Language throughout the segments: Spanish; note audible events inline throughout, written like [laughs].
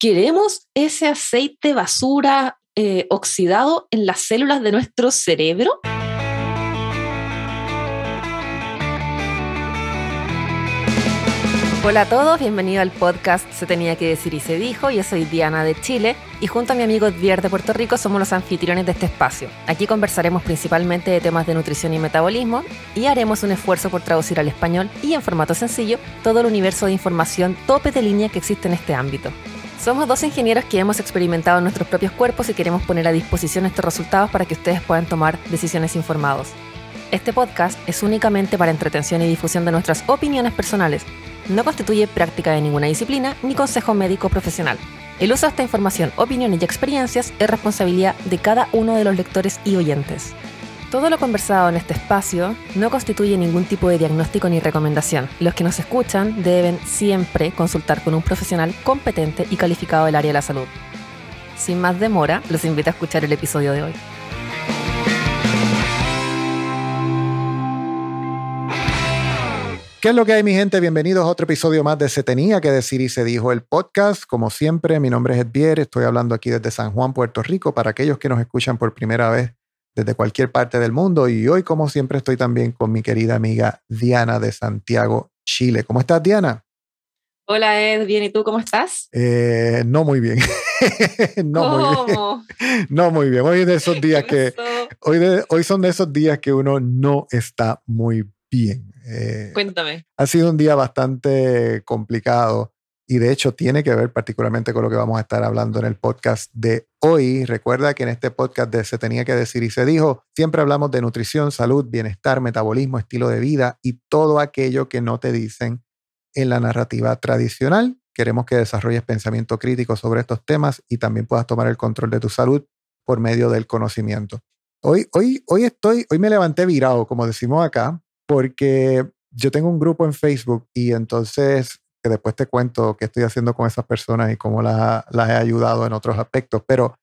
¿Queremos ese aceite basura eh, oxidado en las células de nuestro cerebro? Hola a todos, bienvenido al podcast Se tenía que decir y se dijo. Yo soy Diana de Chile y junto a mi amigo Edvier de Puerto Rico somos los anfitriones de este espacio. Aquí conversaremos principalmente de temas de nutrición y metabolismo y haremos un esfuerzo por traducir al español y en formato sencillo todo el universo de información tope de línea que existe en este ámbito. Somos dos ingenieros que hemos experimentado en nuestros propios cuerpos y queremos poner a disposición estos resultados para que ustedes puedan tomar decisiones informados. Este podcast es únicamente para entretención y difusión de nuestras opiniones personales no constituye práctica de ninguna disciplina ni consejo médico profesional. El uso de esta información, opiniones y experiencias es responsabilidad de cada uno de los lectores y oyentes. Todo lo conversado en este espacio no constituye ningún tipo de diagnóstico ni recomendación. Los que nos escuchan deben siempre consultar con un profesional competente y calificado del área de la salud. Sin más demora, los invito a escuchar el episodio de hoy. ¿Qué es lo que hay, mi gente? Bienvenidos a otro episodio más de Se Tenía que Decir y Se Dijo el podcast. Como siempre, mi nombre es Edvier, estoy hablando aquí desde San Juan, Puerto Rico, para aquellos que nos escuchan por primera vez desde cualquier parte del mundo. Y hoy, como siempre, estoy también con mi querida amiga Diana de Santiago, Chile. ¿Cómo estás, Diana? Hola, Ed, bien, ¿y tú cómo estás? Eh, no muy bien. [laughs] no muy bien. No muy bien. Hoy de esos días [laughs] que hoy, hoy son de esos días que uno no está muy bien. Eh, Cuéntame. Ha sido un día bastante complicado y de hecho tiene que ver particularmente con lo que vamos a estar hablando en el podcast de hoy. Recuerda que en este podcast de Se tenía que decir y se dijo, siempre hablamos de nutrición, salud, bienestar, metabolismo, estilo de vida y todo aquello que no te dicen en la narrativa tradicional. Queremos que desarrolles pensamiento crítico sobre estos temas y también puedas tomar el control de tu salud por medio del conocimiento. Hoy, hoy, hoy estoy, hoy me levanté virado, como decimos acá, porque yo tengo un grupo en Facebook y entonces que después te cuento qué estoy haciendo con esas personas y cómo las, he ayudado en otros aspectos, pero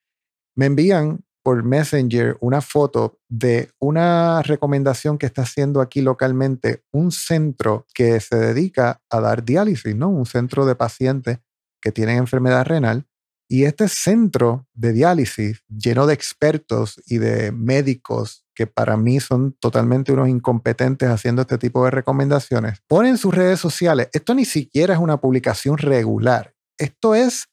me envían por Messenger una foto de una recomendación que está haciendo aquí localmente un centro que se dedica a dar diálisis, ¿no? Un centro de pacientes que tienen enfermedad renal y este centro de diálisis, lleno de expertos y de médicos que para mí son totalmente unos incompetentes haciendo este tipo de recomendaciones, pone en sus redes sociales, esto ni siquiera es una publicación regular, esto es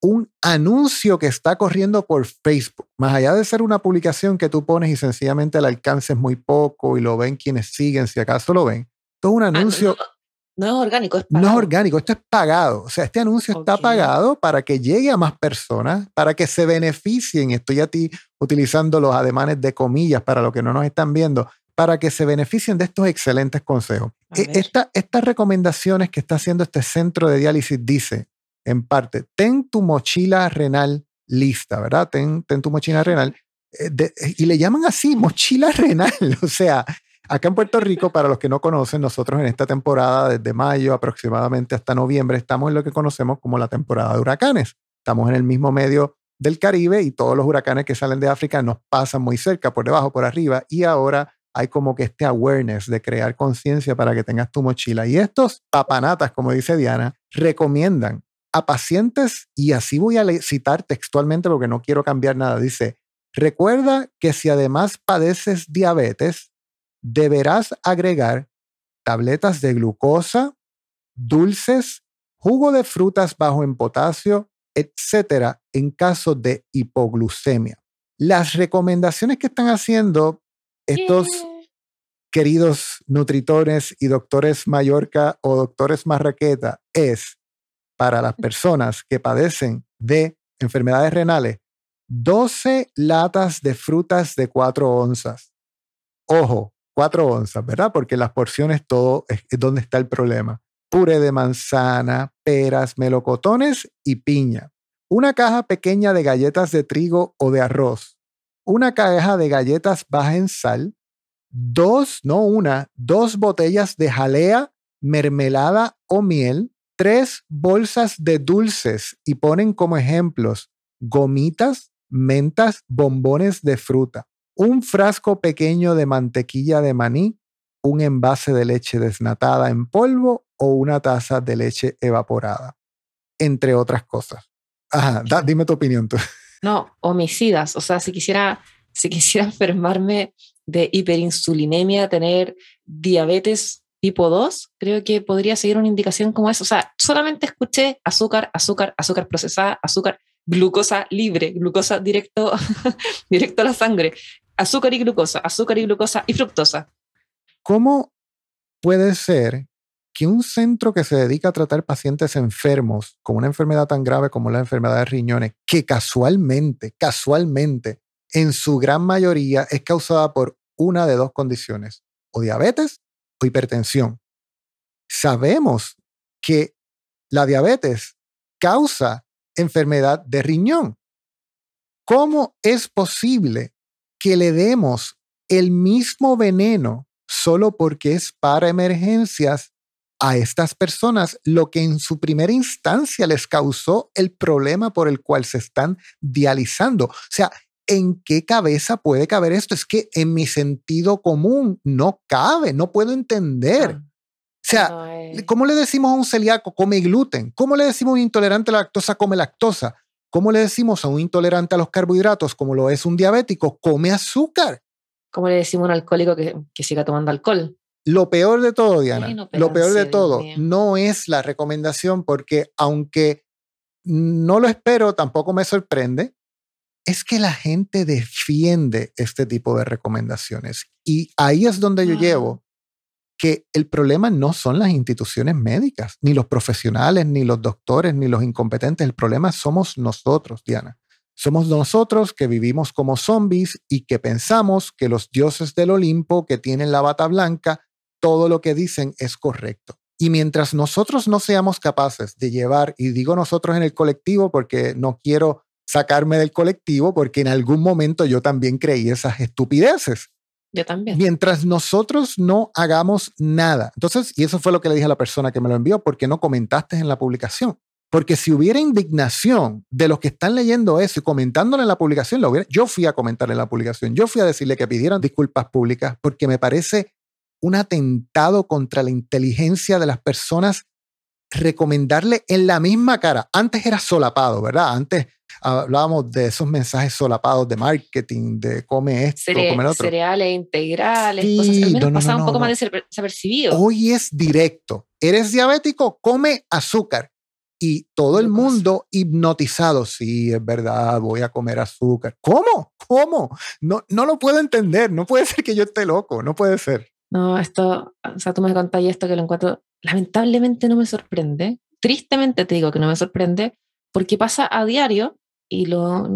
un anuncio que está corriendo por Facebook, más allá de ser una publicación que tú pones y sencillamente el alcance es muy poco y lo ven quienes siguen, si acaso lo ven. Esto es un ah, anuncio no es orgánico, es pagado. No es orgánico, esto es pagado. O sea, este anuncio está pagado para que llegue a más personas, para que se beneficien. Estoy a ti utilizando los ademanes de comillas para los que no nos están viendo, para que se beneficien de estos excelentes consejos. E, estas recomendaciones que está haciendo este centro de diálisis dice, en parte, ten tu mochila renal lista, ¿verdad? Ten, ten tu mochila renal. Eh, y le llaman así, mochila [laughs] renal. O sea, Acá en Puerto Rico, para los que no conocen, nosotros en esta temporada, desde mayo aproximadamente hasta noviembre, estamos en lo que conocemos como la temporada de huracanes. Estamos en el mismo medio del Caribe y todos los huracanes que salen de África nos pasan muy cerca, por debajo, por arriba, y ahora hay como que este awareness de crear conciencia para que tengas tu mochila. Y estos papanatas, como dice Diana, recomiendan a pacientes, y así voy a citar textualmente porque no quiero cambiar nada, dice, recuerda que si además padeces diabetes, deberás agregar tabletas de glucosa, dulces, jugo de frutas bajo en potasio, etcétera, en caso de hipoglucemia. Las recomendaciones que están haciendo estos queridos nutritores y doctores Mallorca o doctores Marraqueta es para las [laughs] personas que padecen de enfermedades renales 12 latas de frutas de 4 onzas. Ojo, 4 onzas, ¿verdad? Porque las porciones todo es, donde está el problema. Puré de manzana, peras, melocotones y piña. Una caja pequeña de galletas de trigo o de arroz. Una caja de galletas baja en sal. Dos, no una, dos botellas de jalea, mermelada o miel. Tres bolsas de dulces y ponen como ejemplos gomitas, mentas, bombones de fruta un frasco pequeño de mantequilla de maní, un envase de leche desnatada en polvo o una taza de leche evaporada, entre otras cosas. Ajá, dime tu opinión tú. No, homicidas. O sea, si quisiera, si quisiera [laughs] enfermarme de hiperinsulinemia, tener diabetes tipo 2, creo que podría seguir una indicación como esa. O sea, solamente escuché azúcar, azúcar, azúcar procesada, azúcar, glucosa libre, glucosa directo, [laughs] directo a la sangre, azúcar y glucosa, azúcar y glucosa y fructosa. ¿Cómo puede ser que un centro que se dedica a tratar pacientes enfermos con una enfermedad tan grave como la enfermedad de riñones, que casualmente, casualmente, en su gran mayoría es causada por una de dos condiciones, o diabetes o hipertensión. Sabemos que la diabetes causa enfermedad de riñón. ¿Cómo es posible que le demos el mismo veneno solo porque es para emergencias a estas personas, lo que en su primera instancia les causó el problema por el cual se están dializando. O sea, ¿en qué cabeza puede caber esto? Es que en mi sentido común no cabe, no puedo entender. Ah, o sea, ¿cómo le decimos a un celíaco come gluten? ¿Cómo le decimos a un intolerante a la lactosa come lactosa? ¿Cómo le decimos a un intolerante a los carbohidratos, como lo es un diabético, come azúcar? ¿Cómo le decimos a un alcohólico que, que siga tomando alcohol? Lo peor de todo, Diana, lo peor de todo, no es la recomendación porque aunque no lo espero, tampoco me sorprende, es que la gente defiende este tipo de recomendaciones. Y ahí es donde yo llevo que el problema no son las instituciones médicas, ni los profesionales, ni los doctores, ni los incompetentes. El problema somos nosotros, Diana. Somos nosotros que vivimos como zombies y que pensamos que los dioses del Olimpo que tienen la bata blanca, todo lo que dicen es correcto. Y mientras nosotros no seamos capaces de llevar, y digo nosotros en el colectivo porque no quiero sacarme del colectivo, porque en algún momento yo también creí esas estupideces. También. Mientras nosotros no hagamos nada. Entonces, y eso fue lo que le dije a la persona que me lo envió, porque no comentaste en la publicación? Porque si hubiera indignación de los que están leyendo eso y comentándolo en la publicación, lo hubiera, yo fui a comentar en la publicación, yo fui a decirle que pidieran disculpas públicas porque me parece un atentado contra la inteligencia de las personas recomendarle en la misma cara. Antes era solapado, ¿verdad? Antes hablábamos de esos mensajes solapados de marketing, de come esto, come lo otro. Cereales integrales, cosas al menos pasaba un poco más desapercibido. Hoy es directo. ¿Eres diabético? Come azúcar y todo el mundo hipnotizado. Sí, es verdad, voy a comer azúcar. ¿Cómo? ¿Cómo? No, no lo puedo entender. No puede [laughs] ser que yo esté loco. No puede ser. No, esto, o sea, tú me contas esto que lo encuentro, lamentablemente no me sorprende. Tristemente te digo que no me sorprende porque pasa a diario y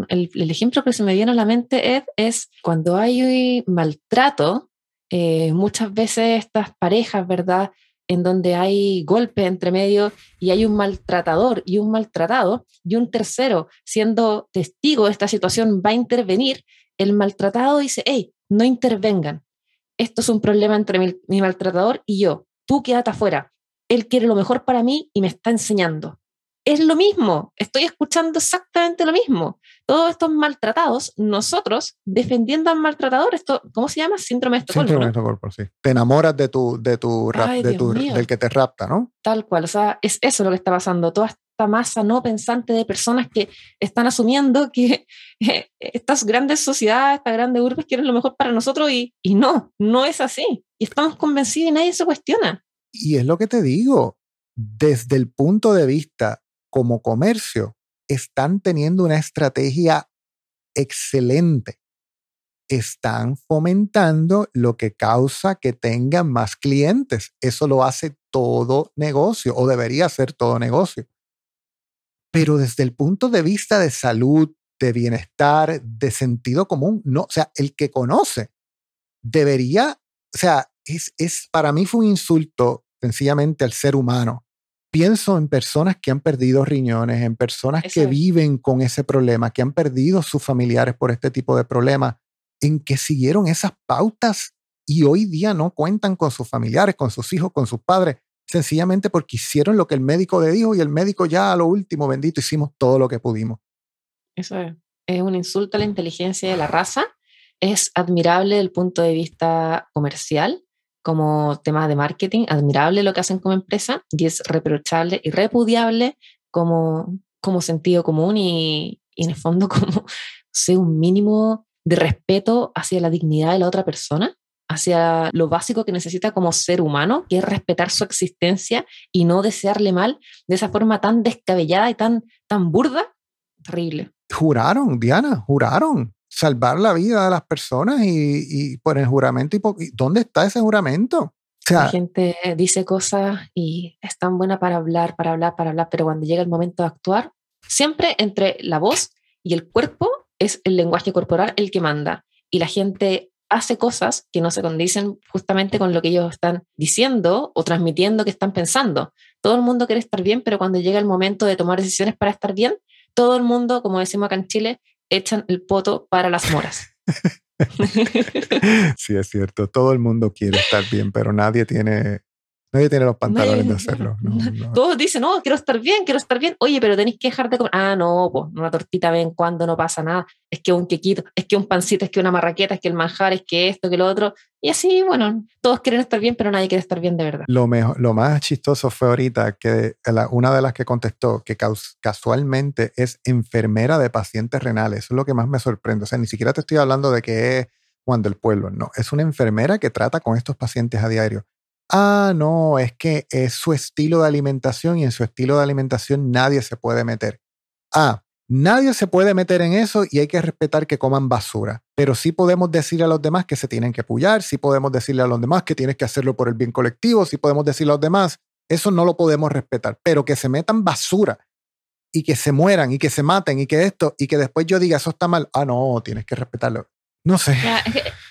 el, ejemplo que se me viene a la mente es cuando hay maltrato, eh, muchas veces estas parejas, ¿verdad? en donde hay golpe entre medio y hay un maltratador y un maltratado y un tercero siendo testigo de esta situación va a intervenir, el maltratado dice, hey, no intervengan. Esto es un problema entre mi, mi maltratador y yo. Tú quédate afuera. Él quiere lo mejor para mí y me está enseñando es lo mismo, estoy escuchando exactamente lo mismo. Todos estos maltratados, nosotros defendiendo al maltratador, esto, ¿cómo se llama? Síndrome de Estocolmo. Síndrome de Estocolmo, sí. Te enamoras de tu, de tu, de tu del que te rapta, ¿no? Tal cual, o sea, es eso lo que está pasando. Toda esta masa no pensante de personas que están asumiendo que [laughs] estas grandes sociedades, estas grandes urbes quieren lo mejor para nosotros y, y no, no es así. Y estamos convencidos y nadie se cuestiona. Y es lo que te digo, desde el punto de vista como comercio están teniendo una estrategia excelente. Están fomentando lo que causa que tengan más clientes. Eso lo hace todo negocio o debería ser todo negocio. Pero desde el punto de vista de salud, de bienestar, de sentido común, no, o sea, el que conoce debería, o sea, es, es para mí fue un insulto sencillamente al ser humano pienso en personas que han perdido riñones, en personas que viven con ese problema, que han perdido sus familiares por este tipo de problema, en que siguieron esas pautas y hoy día no cuentan con sus familiares, con sus hijos, con sus padres, sencillamente porque hicieron lo que el médico le dijo y el médico ya a lo último, bendito, hicimos todo lo que pudimos. Eso es, es un insulto a la inteligencia de la raza. Es admirable desde el punto de vista comercial, como tema de marketing, admirable lo que hacen como empresa y es reprochable y repudiable como como sentido común y, y en el fondo [laughs] como, sé, un mínimo de respeto hacia la dignidad de la otra persona, hacia lo básico que necesita como ser humano, que es respetar su existencia y no desearle mal de esa forma tan descabellada y tan, tan burda. Terrible. Juraron, Diana, juraron salvar la vida de las personas y, y por el juramento. Y, ¿Dónde está ese juramento? la gente dice cosas y es tan buena para hablar, para hablar, para hablar, pero cuando llega el momento de actuar, siempre entre la voz y el cuerpo es el lenguaje corporal el que manda. Y la gente hace cosas que no se condicen justamente con lo que ellos están diciendo o transmitiendo que están pensando. Todo el mundo quiere estar bien, pero cuando llega el momento de tomar decisiones para estar bien, todo el mundo, como decimos acá en Chile, echan el poto para las moras. [laughs] sí, es cierto. Todo el mundo quiere estar bien, pero nadie tiene Nadie tiene los pantalones de hacerlo. Todos dicen, no, quiero estar bien, quiero estar bien. Oye, pero tenéis que dejar de comer. Ah, no, pues una tortita ven cuando no pasa nada. Es que un quequito, es que un pancito, es que una marraqueta, es que el manjar, es que esto, que lo otro. Y así, bueno, todos quieren estar bien, pero nadie quiere estar bien de verdad. Lo, mejor, lo más chistoso fue ahorita que una de las que contestó, que casualmente es enfermera de pacientes renales. Eso es lo que más me sorprende. O sea, ni siquiera te estoy hablando de que es Juan del Pueblo. No, es una enfermera que trata con estos pacientes a diario. Ah, no, es que es su estilo de alimentación y en su estilo de alimentación nadie se puede meter. Ah, nadie se puede meter en eso y hay que respetar que coman basura. Pero sí podemos decirle a los demás que se tienen que apoyar, sí podemos decirle a los demás que tienes que hacerlo por el bien colectivo, sí podemos decirle a los demás, eso no lo podemos respetar. Pero que se metan basura y que se mueran y que se maten y que esto y que después yo diga eso está mal. Ah, no, tienes que respetarlo. No sé.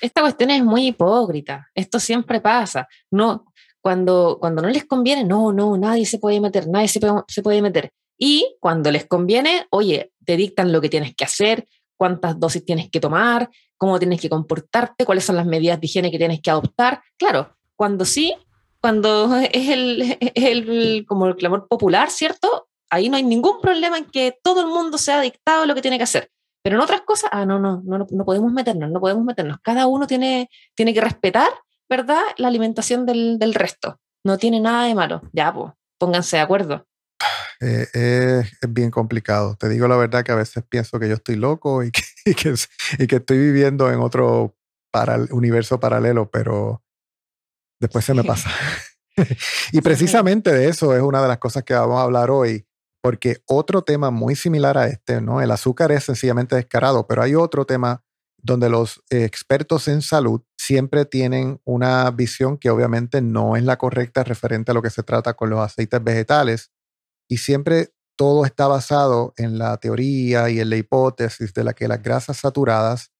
esta cuestión es muy hipócrita. Esto siempre pasa. No, cuando, cuando no les conviene, no, no, nadie se puede meter, nadie se puede, se puede meter. Y cuando les conviene, oye, te dictan lo que tienes que hacer, cuántas dosis tienes que tomar, cómo tienes que comportarte, cuáles son las medidas de higiene que tienes que adoptar. Claro, cuando sí, cuando es el, el, como el clamor popular, ¿cierto? Ahí no hay ningún problema en que todo el mundo sea dictado lo que tiene que hacer. Pero en otras cosas, ah, no, no, no, no podemos meternos, no podemos meternos. Cada uno tiene, tiene que respetar ¿verdad? La alimentación del, del resto. No tiene nada de malo. Ya, pues, pónganse de acuerdo. [sighs] Eh, es, bien complicado. Te digo la verdad que a veces pienso que yo estoy loco y que, [laughs] y que, y que estoy viviendo en otro para, universo paralelo, pero después se me pasa. [laughs] y precisamente de eso es una de las cosas que vamos a hablar hoy, porque otro tema muy similar a este, ¿no? El azúcar es sencillamente descarado, pero hay otro tema donde los expertos en salud siempre tienen una visión que obviamente no es la correcta referente a lo que se trata con los aceites vegetales y siempre todo está basado en la teoría y en la hipótesis de la que las grasas saturadas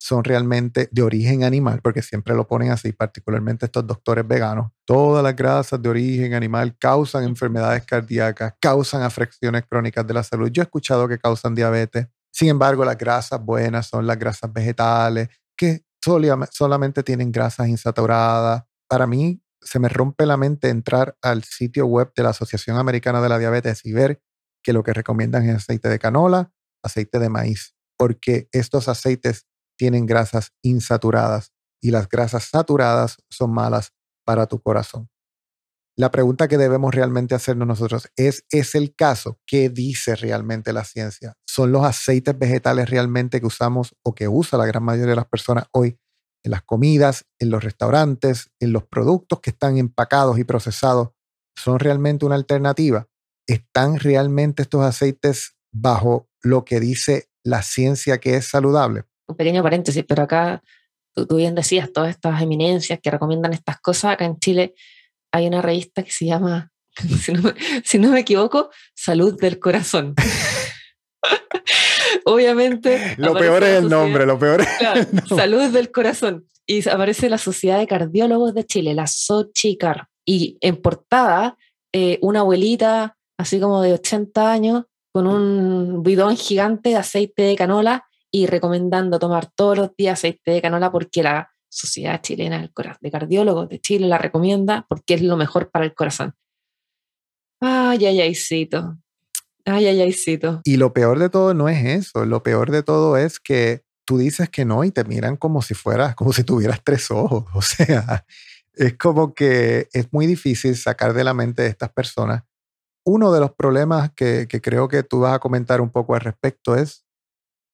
son realmente de origen animal, porque siempre lo ponen así, particularmente estos doctores veganos. Todas las grasas de origen animal causan enfermedades cardíacas, causan afecciones crónicas de la salud. Yo he escuchado que causan diabetes, sin embargo, las grasas buenas son las grasas vegetales, que solamente tienen grasas insaturadas. Para mí, se me rompe la mente entrar al sitio web de la Asociación Americana de la Diabetes y ver que lo que recomiendan es aceite de canola, aceite de maíz, porque estos aceites tienen grasas insaturadas y las grasas saturadas son malas para tu corazón. La pregunta que debemos realmente hacernos nosotros es, ¿es el caso? ¿Qué dice realmente la ciencia? ¿Son los aceites vegetales realmente que usamos o que usa la gran mayoría de las personas hoy en las comidas, en los restaurantes, en los productos que están empacados y procesados? ¿Son realmente una alternativa? ¿Están realmente estos aceites bajo lo que dice la ciencia que es saludable? Un pequeño paréntesis, pero acá tú, tú bien decías todas estas eminencias que recomiendan estas cosas. Acá en Chile hay una revista que se llama, [laughs] si no, me equivoco, Salud del Corazón. [laughs] Obviamente. Lo peor es el nombre, lo peor es. Salud del Corazón. Y aparece la Sociedad de Cardiólogos de Chile, la SOCHICAR. Y en portada, eh, una abuelita, así como de 80 años, con un bidón gigante de aceite de canola y recomendando tomar todos los días aceite de canola porque la Sociedad Chilena de Cardiólogos de Chile la recomienda porque es lo mejor para el corazón. Ay, ay, aycito. Ay, ay, aycito. Y lo peor de todo no es eso. Lo peor de todo es que tú dices que no y te miran como si fueras, como si tuvieras tres ojos. [laughs] O sea, es como que es muy difícil sacar de la mente de estas personas uno de los problemas que, que creo que tú vas a comentar un poco al respecto es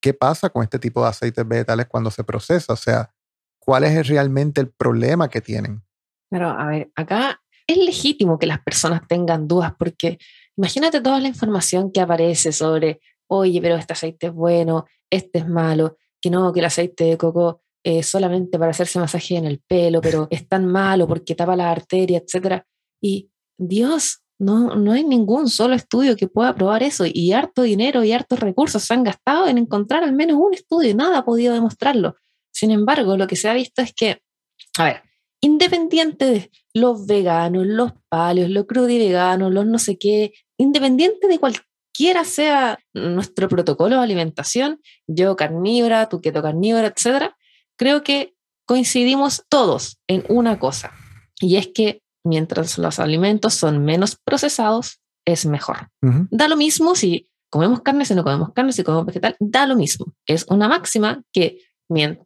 qué pasa con este tipo de aceites vegetales cuando se procesa. O sea, ¿cuál es realmente el problema que tienen? Pero, a ver, acá es legítimo que las personas tengan dudas porque imagínate toda la información que aparece sobre, oye, pero este aceite es bueno, este es malo, que no, que el aceite de coco es solamente para hacerse masaje en el pelo, pero [laughs] es tan malo porque tapa la arteria, etc. Y Dios, no, no hay ningún solo estudio que pueda probar eso y harto dinero y hartos recursos se han gastado en encontrar al menos un estudio y nada ha podido demostrarlo. Sin embargo, lo que se ha visto es que, a ver, independiente de los veganos, los palios, los crudiveganos, los no sé qué, independiente de cualquiera sea nuestro protocolo de alimentación, yo carnívora, tú keto carnívora, etcétera, creo que coincidimos todos en una cosa, y es que mientras los alimentos son menos procesados, es mejor. Da lo mismo si comemos carne, si no comemos carne, si comemos vegetal, da lo mismo. Es una máxima que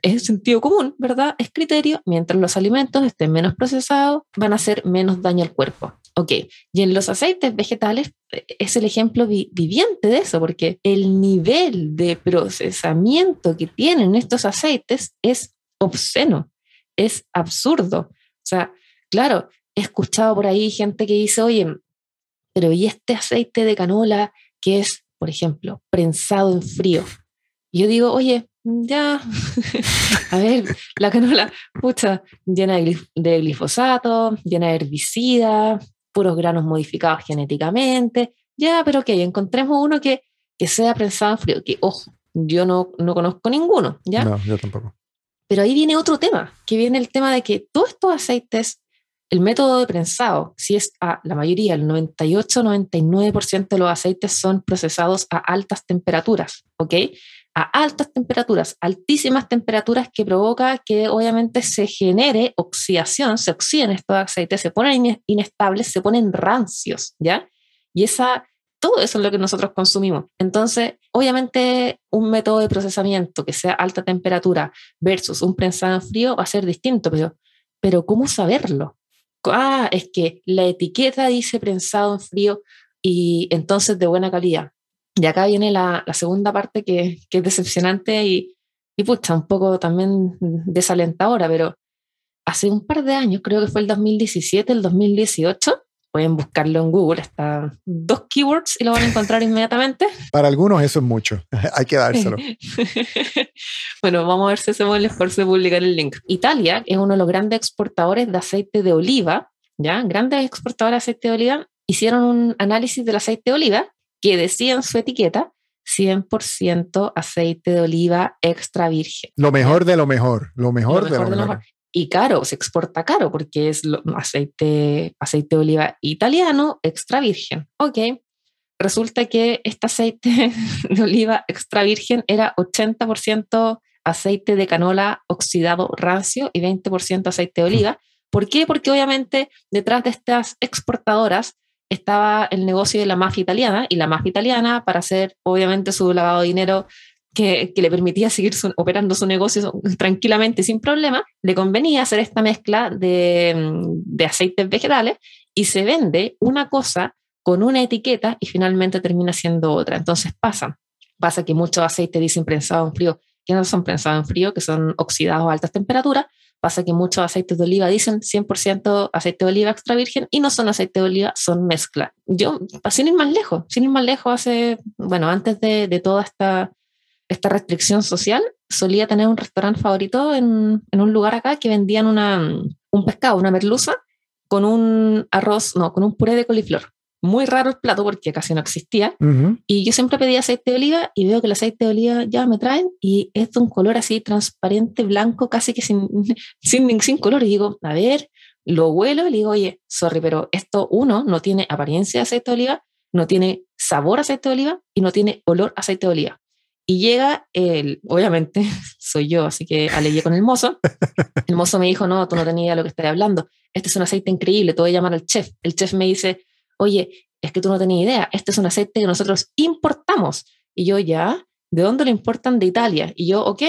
es sentido común, ¿verdad? Es criterio, mientras los alimentos estén menos procesados, van a hacer menos daño al cuerpo. Ok, y en los aceites vegetales eh, es el ejemplo viviente de eso, porque el nivel de procesamiento que tienen estos aceites es obsceno, es absurdo. O sea, claro, he escuchado por ahí gente que dice, oye, pero ¿y este aceite de canola que es, por ejemplo, prensado en frío? Y yo digo, oye, ya, [laughs] a ver, la canola, pucha, llena de glifosato, llena de herbicida, puros granos modificados genéticamente, ya, pero ok, encontremos uno que, que sea prensado en frío, que, ojo, yo no, no conozco ninguno, ¿ya? No, yo tampoco. Pero ahí viene otro tema, que viene el tema de que todos estos aceites, el método de prensado, si es a la mayoría, el 98-99% de los aceites son procesados a altas temperaturas, ¿ok? a altas temperaturas, altísimas temperaturas que provoca que obviamente se genere oxidación, se oxiden estos aceites, se ponen inestables, se ponen rancios, ¿ya? Y esa, todo eso es lo que nosotros consumimos. Entonces, obviamente, un método de procesamiento que sea alta temperatura versus un prensado en frío va a ser distinto, pero, pero ¿cómo saberlo? Ah, es que la etiqueta dice prensado en frío y entonces de buena calidad. Y acá viene la, segunda parte que, es decepcionante y, y pucha, un poco también desalentadora, pero hace un par de años, creo que fue el 2017, el 2018, pueden buscarlo en Google, está dos keywords y lo van a encontrar [laughs] inmediatamente. Para algunos eso es mucho, [laughs] hay que dárselo. [laughs] bueno, vamos a ver si hacemos el esfuerzo de publicar el link. Italia es uno de los grandes exportadores de aceite de oliva, ¿ya? Grandes exportadores de aceite de oliva, hicieron un análisis del aceite de oliva que decía en su etiqueta 100% aceite de oliva extra virgen. Lo mejor de lo mejor, lo mejor, de lo, mejor. Y caro, se exporta caro porque es aceite, aceite de oliva italiano extra virgen. Ok, resulta que este aceite [laughs] de oliva extra virgen era 80% aceite de canola oxidado rancio y 20% aceite de oliva. ¿Por qué? Porque obviamente detrás de estas exportadoras estaba el negocio de la mafia italiana y la mafia italiana para hacer obviamente su lavado de dinero que, le permitía seguir operando su negocio tranquilamente sin problema, le convenía hacer esta mezcla de, de aceites vegetales y se vende una cosa con una etiqueta y finalmente termina siendo otra. Entonces pasa, pasa que muchos aceites dicen prensado en frío, que no son prensados en frío, que son oxidados a altas temperaturas, Pasa que muchos aceites de oliva dicen 100% aceite de oliva extra virgen y no son aceite de oliva, son mezcla. Yo, sin ir más lejos, sin ir más lejos, hace, bueno, antes de toda esta, esta restricción social, solía tener un restaurante favorito en, en un lugar acá que vendían una, un pescado, una merluza, con un arroz, no, con un puré de coliflor muy raro el plato porque casi no existía. Y yo siempre pedía aceite de oliva y veo que el aceite de oliva ya me traen y es de un color así transparente, blanco, casi que sin, [laughs] sin, sin color. Y digo, a ver, lo huelo y le digo, oye, sorry, pero esto uno no tiene apariencia de aceite de oliva, no tiene sabor a aceite de oliva y no tiene olor a aceite de oliva. Y llega el, obviamente [laughs] soy yo, así que alegué con el mozo. El mozo me dijo, no, tú no tenías lo que estoy hablando. Este es un aceite increíble, te voy a llamar al chef. El chef me dice, oye, es que tú no tenías idea, este es un aceite que nosotros importamos. Y yo, ya, ¿de dónde lo importan? De Italia. Y yo, ok,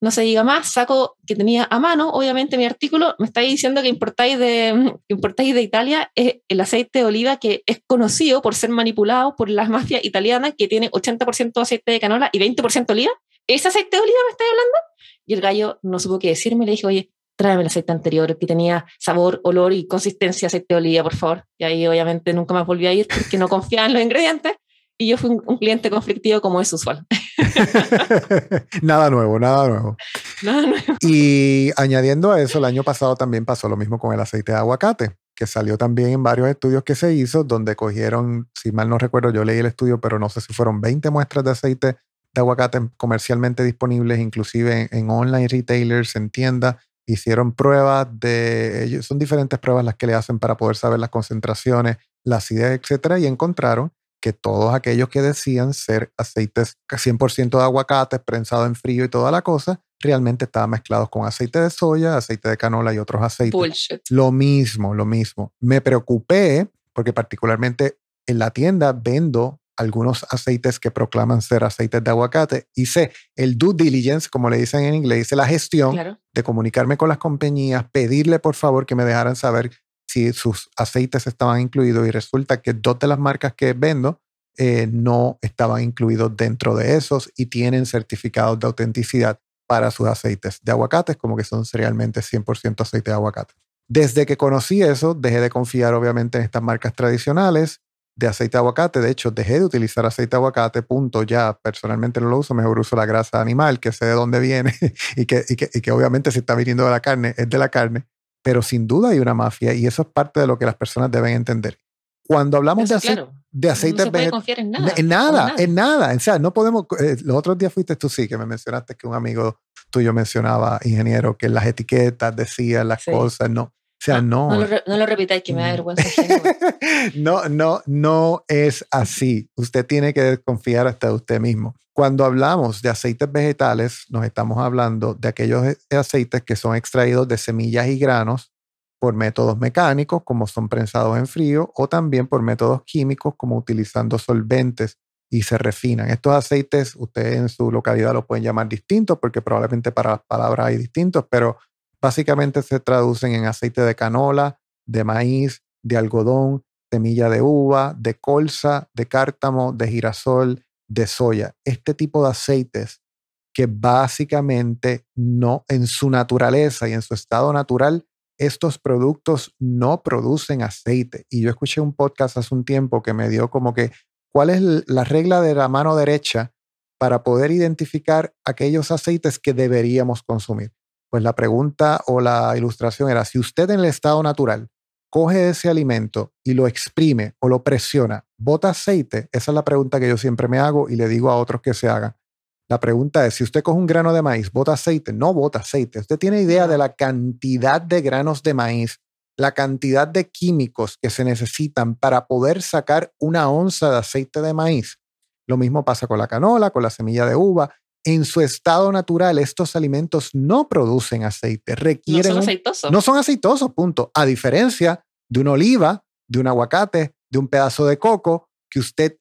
no se diga más, saco que tenía a mano, obviamente mi artículo, me está diciendo que importáis de, importáis de Italia es el aceite de oliva que es conocido por ser manipulado por las mafias italianas, que tiene 80% aceite de canola y 20% oliva. ¿Ese aceite de oliva me estáis hablando? Y el gallo no supo qué decirme, le dije, oye, tráeme el aceite anterior que tenía sabor, olor y consistencia aceite de oliva, por favor. Y ahí obviamente nunca más volví a ir porque no confiaba en los ingredientes y yo fui un, cliente conflictivo como es usual. [laughs] nada nuevo, nada nuevo. Nada nuevo. Y añadiendo a eso, el año pasado también pasó lo mismo con el aceite de aguacate, que salió también en varios estudios que se hizo, donde cogieron, si mal no recuerdo, yo leí el estudio, pero no sé si fueron 20 muestras de aceite de aguacate comercialmente disponibles, inclusive en, online retailers, en tiendas, hicieron pruebas de, son diferentes pruebas las que le hacen para poder saber las concentraciones, la acidez, etcétera, y encontraron que todos aquellos que decían ser aceites 100% de aguacate, prensado en frío y toda la cosa, realmente estaban mezclados con aceite de soya, aceite de canola y otros aceites. Bullshit. Lo mismo, lo mismo. Me preocupé porque particularmente en la tienda vendo algunos aceites que proclaman ser aceites de aguacate. Hice el due diligence, como le dicen en inglés, hice la gestión de comunicarme con las compañías, pedirle por favor que me dejaran saber si sus aceites estaban incluidos y resulta que dos de las marcas que vendo eh, no estaban incluidos dentro de esos y tienen certificados de autenticidad para sus aceites de aguacates, como que son realmente 100% aceite de aguacate. Desde que conocí eso, dejé de confiar obviamente en estas marcas tradicionales de aceite de aguacate. De hecho, dejé de utilizar aceite de aguacate, punto. Ya personalmente no lo uso, mejor uso la grasa animal, que sé de dónde viene [laughs] y que, y que, y que obviamente si está viniendo de la carne, es de la carne. Pero sin duda hay una mafia y eso es parte de lo que las personas deben entender. Cuando hablamos de, aceite, de aceites no en nada. En nada, en nada. O sea, no podemos. Eh, los otros días fuiste tú, sí, que me mencionaste que un amigo tuyo mencionaba, ingeniero, que las etiquetas decían las cosas. No, sea, no. No, lo, repitáis, que me da vergüenza. [laughs] no, no, no es así. Usted tiene que desconfiar hasta de usted mismo. Cuando hablamos de aceites vegetales, nos estamos hablando de aquellos e, aceites que son extraídos de semillas y granos por métodos mecánicos, como son prensados en frío, o también por métodos químicos, como utilizando solventes y se refinan. Estos aceites, ustedes en su localidad lo pueden llamar distintos, porque probablemente para las palabras hay distintos, pero Básicamente se traducen en aceite de canola, de maíz, de algodón, semilla de uva, de colza, de cártamo, de girasol, de soya. Este tipo de aceites que básicamente no, en su naturaleza y en su estado natural, estos productos no producen aceite. Y yo escuché un podcast hace un tiempo que me dio como que, ¿cuál es la regla de la mano derecha para poder identificar aquellos aceites que deberíamos consumir? Pues la pregunta o la ilustración era, si usted en el estado natural coge ese alimento y lo exprime o lo presiona, ¿bota aceite? Esa es la pregunta que yo siempre me hago y le digo a otros que se hagan. La pregunta es, si usted coge un grano de maíz, ¿bota aceite? No bota aceite. ¿Usted tiene idea de la cantidad de granos de maíz, la cantidad de químicos que se necesitan para poder sacar una onza de aceite de maíz? Lo mismo pasa con la canola, con la semilla de uva en su estado natural, estos alimentos no producen aceite, requieren... No son aceitosos. no son aceitosos, punto. A diferencia de una oliva, de un aguacate, de un pedazo de coco, que usted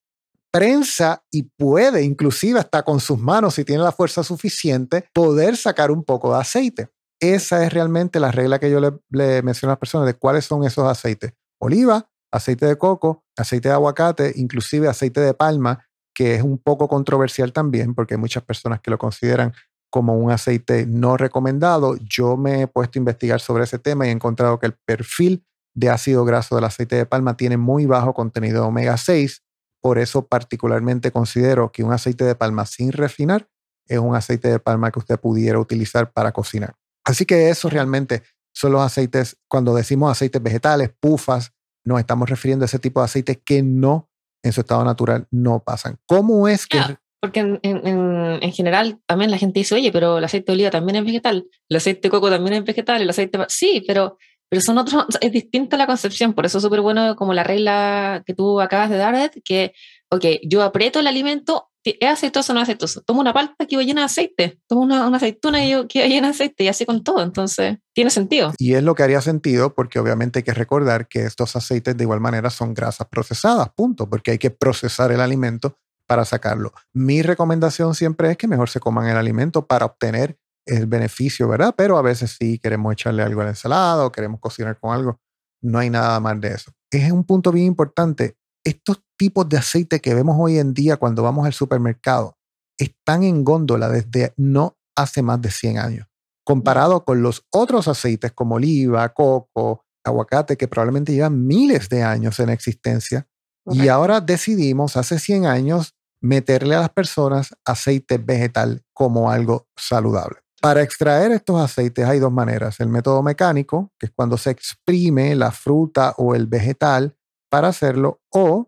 prensa y puede, inclusive hasta con sus manos, si tiene la fuerza suficiente, poder sacar un poco de aceite. Esa es realmente la regla que yo le, le menciono a las personas de cuáles son esos aceites. Oliva, aceite de coco, aceite de aguacate, inclusive aceite de palma, que es un poco controversial también, porque hay muchas personas que lo consideran como un aceite no recomendado. Yo me he puesto a investigar sobre ese tema y he encontrado que el perfil de ácido graso del aceite de palma tiene muy bajo contenido de omega 6. Por eso particularmente considero que un aceite de palma sin refinar es un aceite de palma que usted pudiera utilizar para cocinar. Así que eso realmente son los aceites, cuando decimos aceites vegetales, pufas, nos estamos refiriendo a ese tipo de aceites que no en su estado natural no pasan. ¿Cómo es que... porque en, en, general también la gente dice, oye, pero el aceite de oliva también es vegetal, el aceite de coco también es vegetal, el aceite... Sí, pero, pero son otros, es distinta la concepción, por eso es súper bueno como la regla que tú acabas de dar, que, ok, yo aprieto el alimento ¿es aceitoso o no aceitoso? Tomo una palta que va llena de aceite, tomo una, aceituna que va llena de aceite y así con todo, entonces tiene sentido. Y es lo que haría sentido porque obviamente hay que recordar que estos aceites de igual manera son grasas procesadas, punto, porque hay que procesar el alimento para sacarlo. Mi recomendación siempre es que mejor se coman el alimento para obtener el beneficio, ¿verdad? Pero a veces sí queremos echarle algo a la ensalada o queremos cocinar con algo. No hay nada más de eso. Es un punto bien importante. Estos tipos de aceite que vemos hoy en día cuando vamos al supermercado están en góndola desde no hace más de 100 años, comparado con los otros aceites como oliva, coco, aguacate, que probablemente llevan miles de años en existencia. Y ahora decidimos hace 100 años meterle a las personas aceite vegetal como algo saludable. Para extraer estos aceites hay dos maneras. El método mecánico, que es cuando se exprime la fruta o el vegetal para hacerlo, o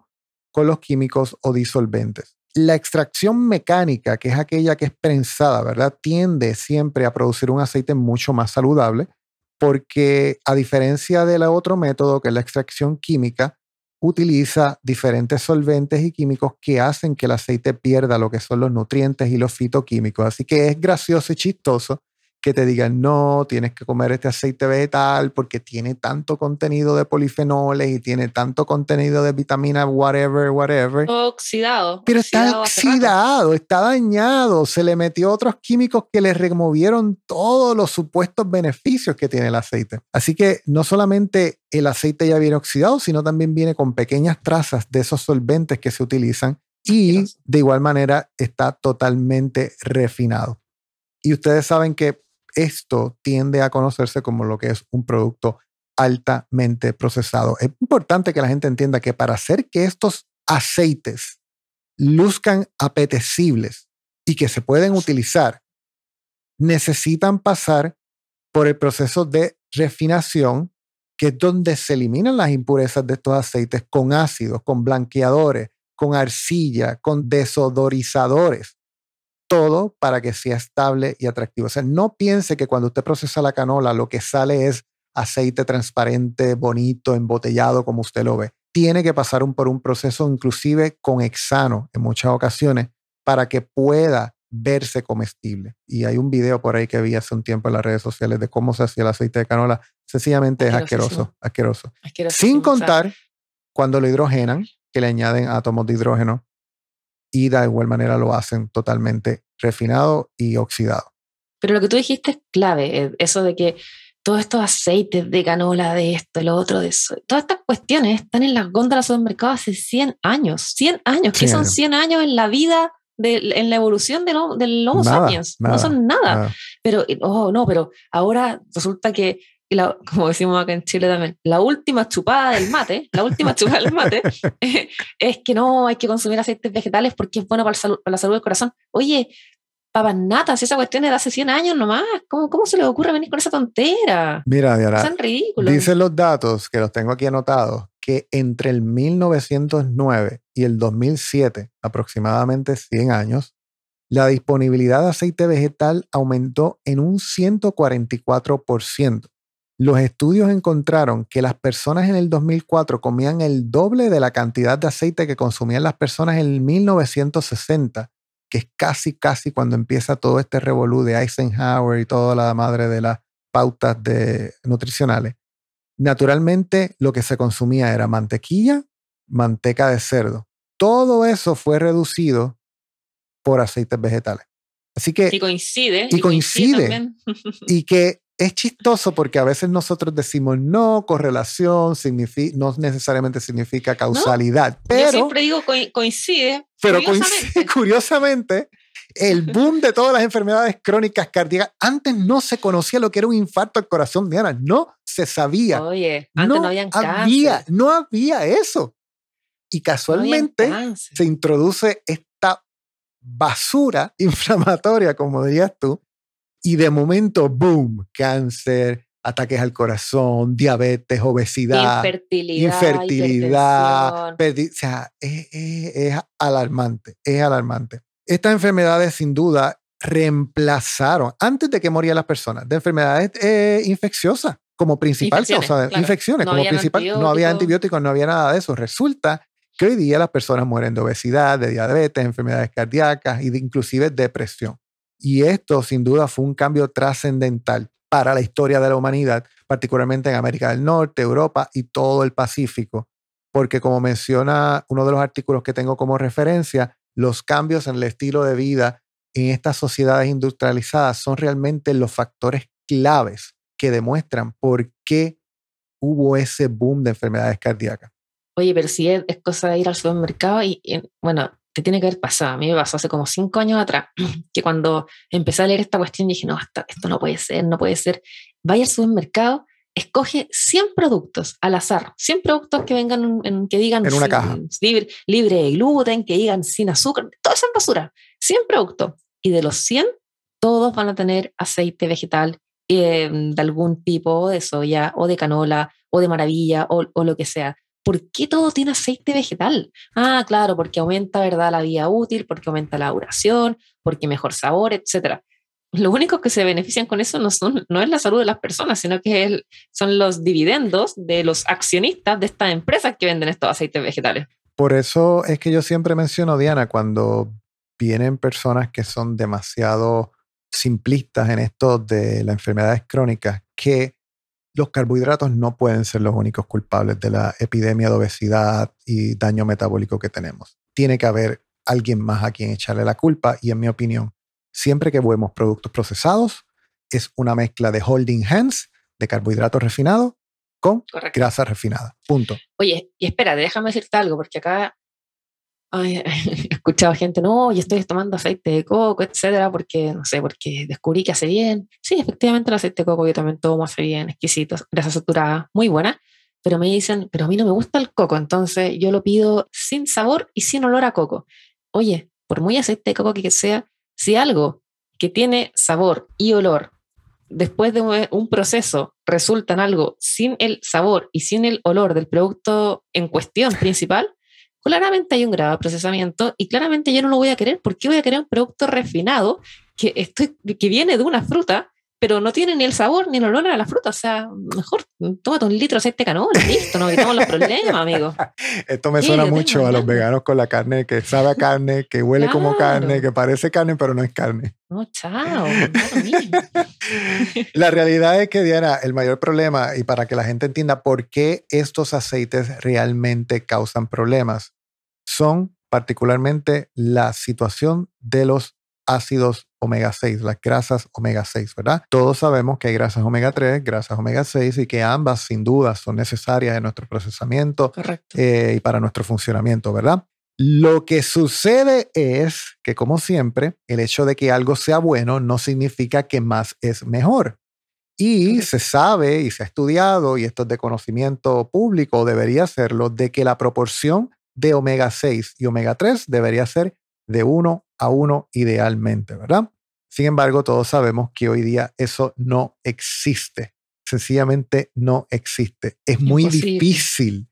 con los químicos o disolventes. La extracción mecánica, que es aquella que es prensada, ¿verdad? Tiende siempre a producir un aceite mucho más saludable porque a diferencia del otro método, que es la extracción química, utiliza diferentes solventes y químicos que hacen que el aceite pierda lo que son los nutrientes y los fitoquímicos. Así que es gracioso y chistoso que te digan, no, tienes que comer este aceite vegetal porque tiene tanto contenido de polifenoles y tiene tanto contenido de vitamina whatever, whatever. Oxidado. Pero está oxidado, está dañado, se le metió otros químicos que le removieron todos los supuestos beneficios que tiene el aceite. Así que no solamente el aceite ya viene oxidado, sino también viene con pequeñas trazas de esos solventes que se utilizan y de igual manera está totalmente refinado. Y ustedes saben que esto tiende a conocerse como lo que es un producto altamente procesado. Es importante que la gente entienda que para hacer que estos aceites luzcan apetecibles y que se pueden utilizar, necesitan pasar por el proceso de refinación, que es donde se eliminan las impurezas de estos aceites con ácidos, con blanqueadores, con arcilla, con desodorizadores todo para que sea estable y atractivo. O sea, no piense que cuando usted procesa la canola lo que sale es aceite transparente, bonito, embotellado, como usted lo ve. Tiene que pasar por un proceso inclusive con hexano en muchas ocasiones para que pueda verse comestible. Y hay un video por ahí que vi hace un tiempo en las redes sociales de cómo se hacía el aceite de canola. Sencillamente es asqueroso, asqueroso. Sin contar cuando lo hidrogenan, que le añaden átomos de hidrógeno y de igual manera lo hacen totalmente refinado y oxidado. Pero lo que tú dijiste es clave, eh, eso de que todos estos aceites de canola, de esto, lo otro, de eso, todas estas cuestiones están en las góndolas del mercado hace 100 años, 100 años, que son 100 años en la vida, de, en la evolución del, del Homo sapiens, no son nada. nada. Pero, oh, no, pero ahora resulta que como decimos acá en Chile también, la última chupada del mate, la última chupada del mate, [laughs] es que no hay que consumir aceites vegetales porque es bueno para, la salud del corazón. Oye, papas natas, esa cuestión es de hace 100 años nomás. ¿Cómo, cómo se le ocurre venir con esa tontera? Mira, Diana, Son ridículos. Dicen los datos, que los tengo aquí anotados, que entre el 1909 y el 2007, aproximadamente 100 años, la disponibilidad de aceite vegetal aumentó en un 144%. Los estudios encontraron que las personas en el 2004 comían el doble de la cantidad de aceite que consumían las personas en el 1960, que es casi, casi cuando empieza todo este revolú de Eisenhower y toda la madre de las pautas de, nutricionales. Naturalmente, lo que se consumía era mantequilla, manteca de cerdo. Todo eso fue reducido por aceites vegetales. Así que. Y coincide. Y, coincide. y que es chistoso porque a veces nosotros decimos no, correlación no necesariamente significa causalidad. pero, Yo siempre digo coincide. Pero curiosamente. [laughs] curiosamente, el [laughs] boom de todas las enfermedades crónicas cardíacas, antes no se conocía lo que era un infarto al corazón, Diana, no se sabía. Oye, antes no, había, no había eso. Y casualmente se introduce esta basura [laughs] inflamatoria, como dirías tú, y de momento, boom, cáncer, ataques al corazón, diabetes, obesidad, infertilidad, infertilidad o sea, es, alarmante, es alarmante. Estas enfermedades sin duda reemplazaron, antes de que morían las personas, de enfermedades eh, infecciosas como principal causa de infecciones, como principal, no había antibióticos, no había nada de eso. Resulta que hoy día las personas mueren de obesidad, de diabetes, enfermedades cardíacas y de, inclusive depresión. Y esto sin duda fue un cambio trascendental para la historia de la humanidad, particularmente en América del Norte, Europa y todo el Pacífico, porque como menciona uno de los artículos que tengo como referencia, los cambios en el estilo de vida en estas sociedades industrializadas son realmente los factores claves que demuestran por qué hubo ese boom de enfermedades cardíacas. Oye, pero si es, cosa de ir al supermercado y, bueno, te tiene que haber pasado. A mí me pasó hace como cinco años atrás, [clears throat] que cuando empecé a leer esta cuestión dije, no, esto, esto no puede ser, no puede ser. Vaya al supermercado, escoge 100 productos al azar, 100 productos que vengan, en, que digan en una caja. Libre, libre de gluten, que digan sin azúcar, toda esa basura, 100 productos. Y de los 100, todos van a tener aceite vegetal eh, de algún tipo de soya o de canola o de maravilla o, o, lo que sea. ¿Por qué todo tiene aceite vegetal? Ah, claro, porque aumenta, ¿verdad?, la vida útil, porque aumenta la duración, porque mejor sabor, etc. Los únicos que se benefician con eso no, son, no es la salud de las personas, sino que son los dividendos de los accionistas de estas empresas que venden estos aceites vegetales. Por eso es que yo siempre menciono, Diana, cuando vienen personas que son demasiado simplistas en esto de las enfermedades crónicas, que los carbohidratos no pueden ser los únicos culpables de la epidemia de obesidad y daño metabólico que tenemos. Tiene que haber alguien más a quien echarle la culpa y en mi opinión, siempre que vemos productos procesados, es una mezcla de holding hands, de carbohidratos refinados, con grasa refinada. Punto. Oye, y espera, déjame decirte algo, porque acá [laughs] he escuchado gente, no, yo estoy tomando aceite de coco, etcétera, porque, no sé, porque descubrí que hace bien. Sí, efectivamente el aceite de coco yo también tomo, hace bien, exquisito, grasa saturada, muy buena, pero me dicen, pero a mí no me gusta el coco, entonces yo lo pido sin sabor y sin olor a coco. Oye, por muy aceite de coco que sea, si algo que tiene sabor y olor después de un proceso resulta en algo sin el sabor y sin el olor del producto en cuestión principal, claramente hay un grado de procesamiento y claramente yo no lo voy a querer. ¿Por qué voy a querer un producto refinado que, estoy, que viene de una fruta, pero no tiene ni el sabor ni el olor a la fruta? O sea, mejor tómate un litro de aceite canón, listo, no evitamos los problemas, [laughs] amigo. Esto me suena mucho a los veganos con la carne que sabe a carne, que huele como carne, que parece carne, pero no es carne. No, chao. [laughs] la realidad es que, Diana, el mayor problema, y para que la gente entienda por qué estos aceites realmente causan problemas, son particularmente la situación de los ácidos omega 6, las grasas omega 6, ¿verdad? Todos sabemos que hay grasas omega 3, grasas omega 6 y que ambas sin duda son necesarias en nuestro procesamiento eh, y para nuestro funcionamiento, ¿verdad? Lo que sucede es que, como siempre, el hecho de que algo sea bueno no significa que más es mejor. Y se sabe y se ha estudiado, y esto es de conocimiento público, debería serlo, de que la proporción de omega 6 y omega 3 debería ser de 1 a 1 idealmente, ¿verdad? Sin embargo, todos sabemos que hoy día eso no existe. Sencillamente no existe. Es muy difícil.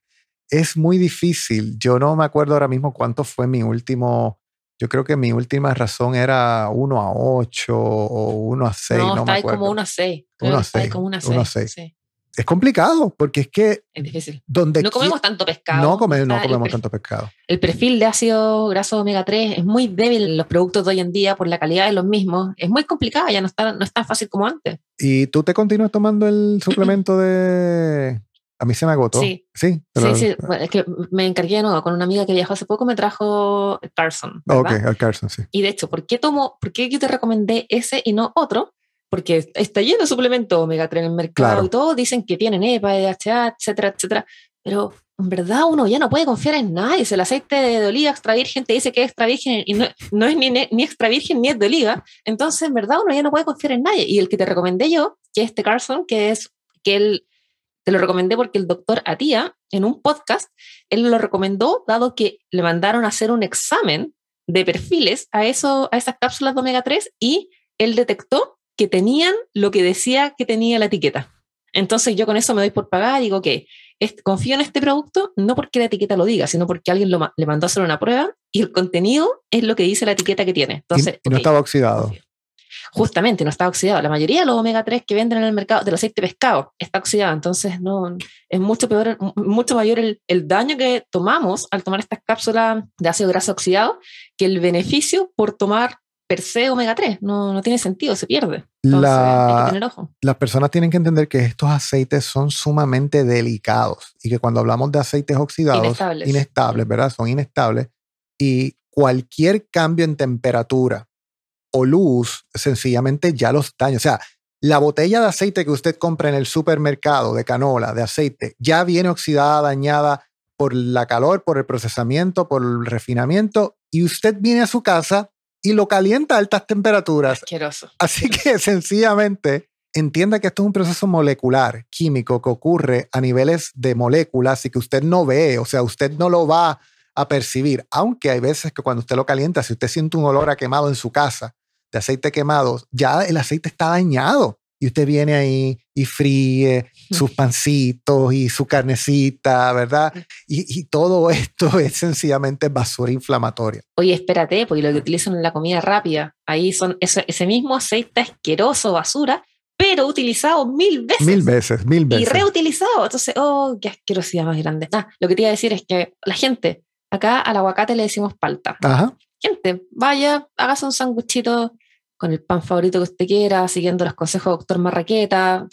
Es muy difícil. Yo no me acuerdo ahora mismo cuánto fue mi último. Yo creo que mi última razón era 1 a 8 o 1 a 6. No, no está me acuerdo. como 1 a 6. 1 a 6. Como 1 a 6. Es complicado porque es que... Es difícil. Donde no comemos tanto pescado. No, no comemos tanto pescado. El perfil de ácido graso omega 3 es muy débil en los productos de hoy en día por la calidad de los mismos. Es muy complicado, ya no, está, no es tan fácil como antes. ¿Y tú te continúas tomando el [clears throat] suplemento de...? A mí se me agotó. Sí. Sí, sí, sí. es que me encargué de nuevo con una amiga que viajó hace poco, me trajo Carson. Ok, el Carson, sí. Y de hecho, ¿por qué tomo, por qué yo te recomendé ese y no otro? Porque está lleno de suplementos omega 3 en el mercado y todos dicen que tienen EPA, DHA, etcétera, etcétera. Pero en verdad uno ya no puede confiar en nadie. Si el aceite de oliva extra virgen te dice que es extra virgen y no, no es ni, ni, extra virgen ni es de oliva, entonces en verdad uno ya no puede confiar en nadie. Y el que te recomendé yo, que es este Carson, que es que él te lo recomendé porque el doctor Atía, en un podcast, él lo recomendó dado que le mandaron a hacer un examen de perfiles a, eso, a esas cápsulas de omega 3 y él detectó que tenían lo que decía que tenía la etiqueta. Entonces yo con eso me doy por pagar y digo que confío en este producto no porque la etiqueta lo diga, sino porque alguien lo, le mandó a hacer una prueba y el contenido es lo que dice la etiqueta que tiene. Entonces, y, no estaba oxidado. Justamente, no está oxidado. La mayoría de los omega 3 que venden en el mercado del aceite de pescado está oxidado. Entonces, no, es mucho peor, mucho mayor el, el daño que tomamos al tomar estas cápsulas de ácido graso oxidado que el beneficio por tomar per se omega 3, no, no tiene sentido, se pierde. Las personas tienen que entender que estos aceites son sumamente delicados y que cuando hablamos de aceites oxidados, inestables, inestables ¿verdad? Son inestables y cualquier cambio en temperatura o luz sencillamente ya los daña. O sea, la botella de aceite que usted compra en el supermercado de canola, de aceite, ya viene oxidada, dañada por la calor, por el procesamiento, por el refinamiento, y usted viene a su casa y lo calienta a altas temperaturas. Asqueroso. Así que [laughs] sencillamente entienda que esto es un proceso molecular, químico, que ocurre a niveles de moléculas y que usted no ve, o sea, usted no lo va a percibir, aunque hay veces que cuando usted lo calienta, si usted siente un olor a quemado en su casa, de aceite quemado, ya el aceite está dañado y usted viene ahí y fríe sus pancitos y su carnecita, ¿verdad? Y, todo esto [laughs] es sencillamente basura inflamatoria. Oye, espérate, porque lo que utilizan en la comida rápida, ahí son ese, ese mismo aceite asqueroso, basura, pero utilizado mil veces. Mil veces, mil veces. Y reutilizado. Entonces, oh, qué asquerosidad más grande. Ah, lo que te iba a decir es que la gente, acá al aguacate le decimos palta. Ajá. Gente, vaya, hágase un sanguchito con el pan favorito que usted quiera, siguiendo los consejos del doctor Marraqueta,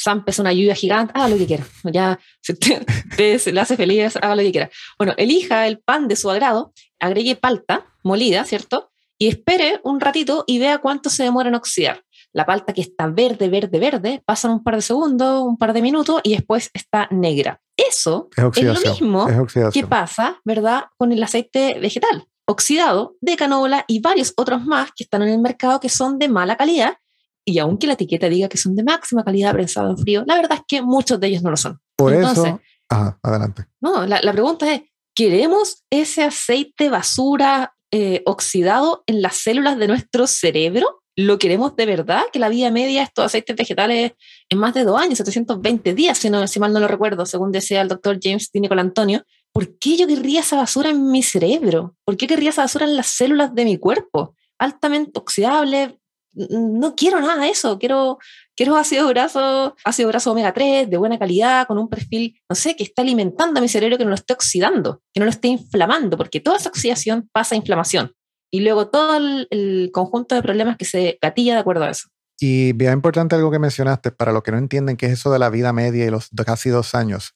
zampes una lluvia gigante, haga lo que quiera. Ya, [laughs] si usted, [laughs] usted le hace feliz, haga lo que quiera. Bueno, elija el pan de su agrado, agregue palta molida, ¿cierto? Y espere un ratito y vea cuánto se demora en oxidar la palta que está verde, verde, verde, pasan un par de segundos, un par de minutos y después está negra. Eso es, lo mismo que pasa, ¿verdad?, con el aceite vegetal oxidado de canola y varios otros más que están en el mercado que son de mala calidad. Y aunque la etiqueta diga que son de máxima calidad prensado en frío, la verdad es que muchos de ellos no lo son. Por eso, adelante. No, la, pregunta es, ¿queremos ese aceite basura eh, oxidado en las células de nuestro cerebro? ¿Lo queremos de verdad? Que la vida media de estos aceites vegetales es más de dos años, 720 días, si, no, si mal no lo recuerdo, según decía el doctor James T. Antonio. ¿Por qué yo querría esa basura en mi cerebro? ¿Por qué querría esa basura en las células de mi cuerpo? Altamente oxidable. No quiero nada de eso. Quiero, quiero ácido graso, ácido graso omega 3 de buena calidad, con un perfil, no sé, que está alimentando a mi cerebro, que no lo esté oxidando, que no lo esté inflamando, porque toda esa oxidación pasa a inflamación y luego todo el, conjunto de problemas que se gatilla de acuerdo a eso. Y bien importante algo que mencionaste, para los que no entienden qué es eso de la vida media y los casi dos años,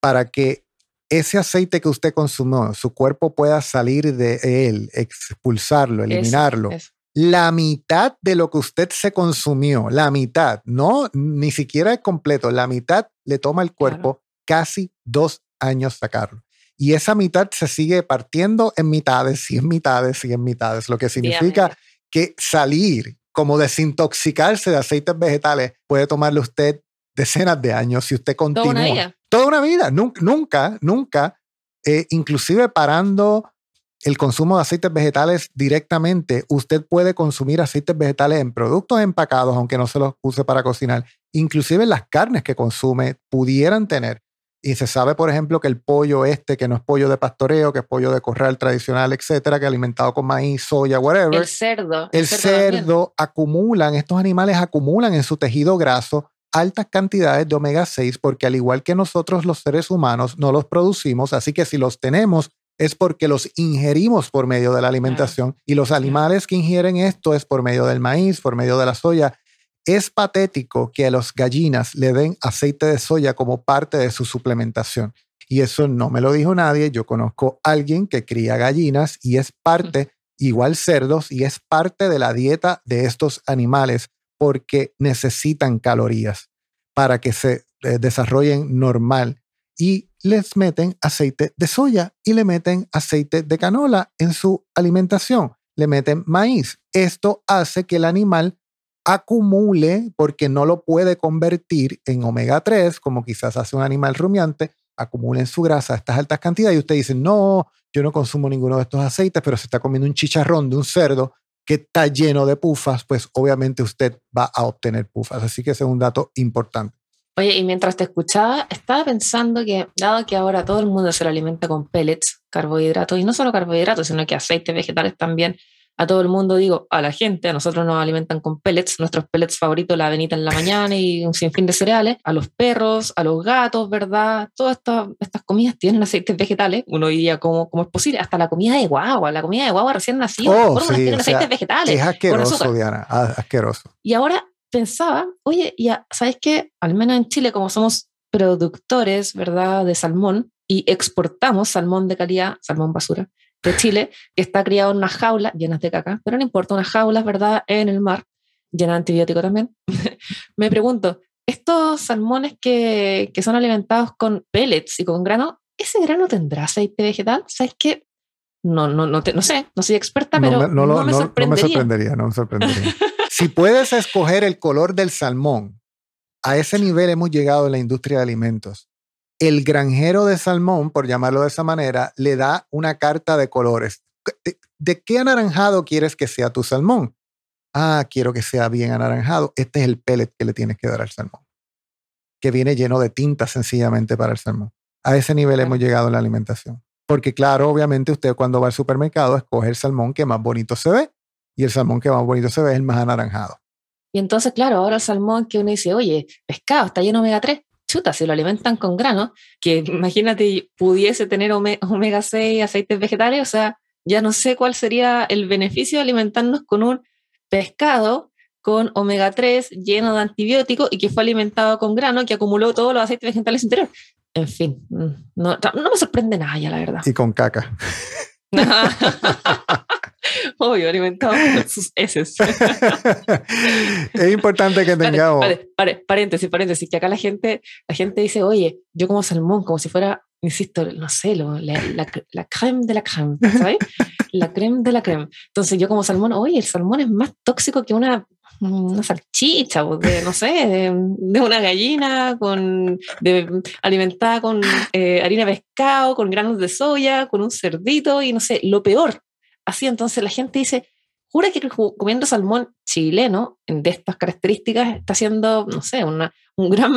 para que ese aceite que usted consumió, su cuerpo pueda salir de él, expulsarlo, eliminarlo. La mitad de lo que usted se consumió, la mitad, no, ni siquiera es completo, la mitad le toma el cuerpo casi dos años sacarlo. Y esa mitad se sigue partiendo en mitades y en mitades y en mitades, lo que significa que salir, como desintoxicarse de aceites vegetales, puede tomarle usted decenas de años si usted continúa. Toda una vida. Toda una vida. Nunca, nunca, eh, inclusive parando el consumo de aceites vegetales directamente, usted puede consumir aceites vegetales en productos empacados, aunque no se los use para cocinar. Inclusive las carnes que consume pudieran tener y se sabe, por ejemplo, que el pollo este, que no es pollo de pastoreo, que es pollo de corral tradicional, etcétera, que alimentado con maíz, soya, whatever. El cerdo. El, cerdo, acumulan, estos animales acumulan en su tejido graso altas cantidades de omega 6 porque al igual que nosotros los seres humanos no los producimos, así que si los tenemos es porque los ingerimos por medio de la alimentación. Y los animales que ingieren esto es por medio del maíz, por medio de la soya. Es patético que a las gallinas le den aceite de soya como parte de su suplementación. Y eso no me lo dijo nadie. Yo conozco a alguien que cría gallinas y es parte, igual cerdos, y es parte de la dieta de estos animales porque necesitan calorías para que se eh, desarrollen normal. Y les meten aceite de soya y le meten aceite de canola en su alimentación. Le meten maíz. Esto hace que el animal acumule, porque no lo puede convertir en omega 3, como quizás hace un animal rumiante, acumule en su grasa estas altas cantidades y usted dice, no, yo no consumo ninguno de estos aceites, pero se está comiendo un chicharrón de un cerdo que está lleno de pufas, pues obviamente usted va a obtener pufas. Así que es un dato importante. Oye, y mientras te escuchaba, estaba pensando que, dado que ahora todo el mundo se lo alimenta con pellets, carbohidratos, y no solo carbohidratos, sino que aceites vegetales también, a todo el mundo, digo, a la gente, a nosotros nos alimentan con pellets, nuestros pellets favoritos, la avenita en la mañana y un sinfín de cereales, a los perros, a los gatos, ¿verdad? Todas estas, estas comidas tienen aceites vegetales, uno diría, ¿cómo, ¿cómo es posible? Hasta la comida de guagua, la comida de guagua recién nacida, oh, tienen aceites vegetales. Es asqueroso, Diana, ah, asqueroso. Y ahora pensaba, oye, ya, ¿sabes qué? Al menos en Chile, como somos productores, ¿verdad?, de salmón y exportamos salmón de calidad, salmón basura, de Chile, que está criado en unas jaulas llenas de caca, pero no importa, unas jaulas, ¿verdad?, en el mar, llenas de antibióticos también. [laughs] Me pregunto, estos salmones que, que, son alimentados con pellets y con grano, ¿ese grano tendrá aceite vegetal? ¿Sabes qué? No, no, no, no sé, no soy experta, pero no, no, me, sorprendería. No me sorprendería, [laughs] si puedes escoger el color del salmón, a ese nivel hemos llegado en la industria de alimentos. El granjero de salmón, por llamarlo de esa manera, le da una carta de colores. ¿De, qué anaranjado quieres que sea tu salmón? Ah, quiero que sea bien anaranjado. Este es el pellet que le tienes que dar al salmón, que viene lleno de tinta sencillamente para el salmón. A ese nivel hemos llegado en la alimentación. Porque claro, obviamente usted cuando va al supermercado escoge el salmón que más bonito se ve y el salmón que más bonito se ve es el más anaranjado. Y entonces, claro, ahora el salmón que uno dice, oye, pescado, está lleno de omega 3, chuta, si lo alimentan con grano, que [laughs] imagínate pudiese tener omega 6, aceites vegetales, o sea, ya no sé cuál sería el beneficio de alimentarnos con un pescado con omega 3 lleno de antibióticos y que fue alimentado con grano que acumuló todos los aceites vegetales interiores en fin, mm, no, no, me sorprende nada ya, la verdad. Y con caca. [laughs] Obvio, alimentado con sus heces. [laughs] es importante que tengamos. paréntesis, paréntesis, que acá la gente, la gente dice, oye, yo como salmón, como si fuera, insisto, no sé, lo, la, la, la, creme de la creme, ¿sabes? [laughs] la creme de la creme. Entonces yo como salmón, oye, el salmón es más tóxico que una una salchicha, de, no sé, de, una gallina con, alimentada con eh, harina de pescado, con granos de soya, con un cerdito y no sé, lo peor. Así entonces la gente dice, jura que comiendo salmón chileno de estas características está haciendo, no sé, una, un gran...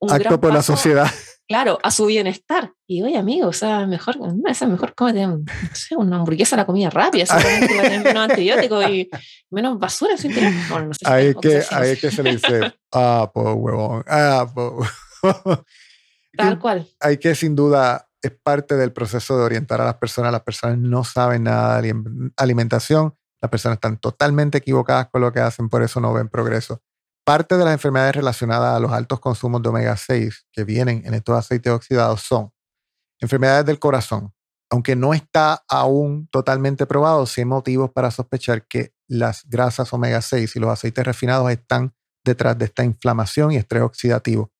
Un Acto por la sociedad claro, a su bienestar. Y oye, amigo, o sea, mejor, esa mejor cómete, no sé, una hamburguesa la comida rápida, seguramente va a tener menos antibióticos y menos basura en no sé ahí, que, ahí que se le dice, ah, po, huevón, ah, po. [laughs] Tal cual. Hay que, sin duda, es parte del proceso de orientar a las personas. Las personas no saben nada de alimentación, las personas están totalmente equivocadas con lo que hacen, por eso no ven progreso. Parte de las enfermedades relacionadas a los altos consumos de omega 6 que vienen en estos aceites oxidados son enfermedades del corazón. Aunque no está aún totalmente probado, sí hay motivos para sospechar que las grasas omega 6 y los aceites refinados están detrás de esta inflamación y estrés oxidativo.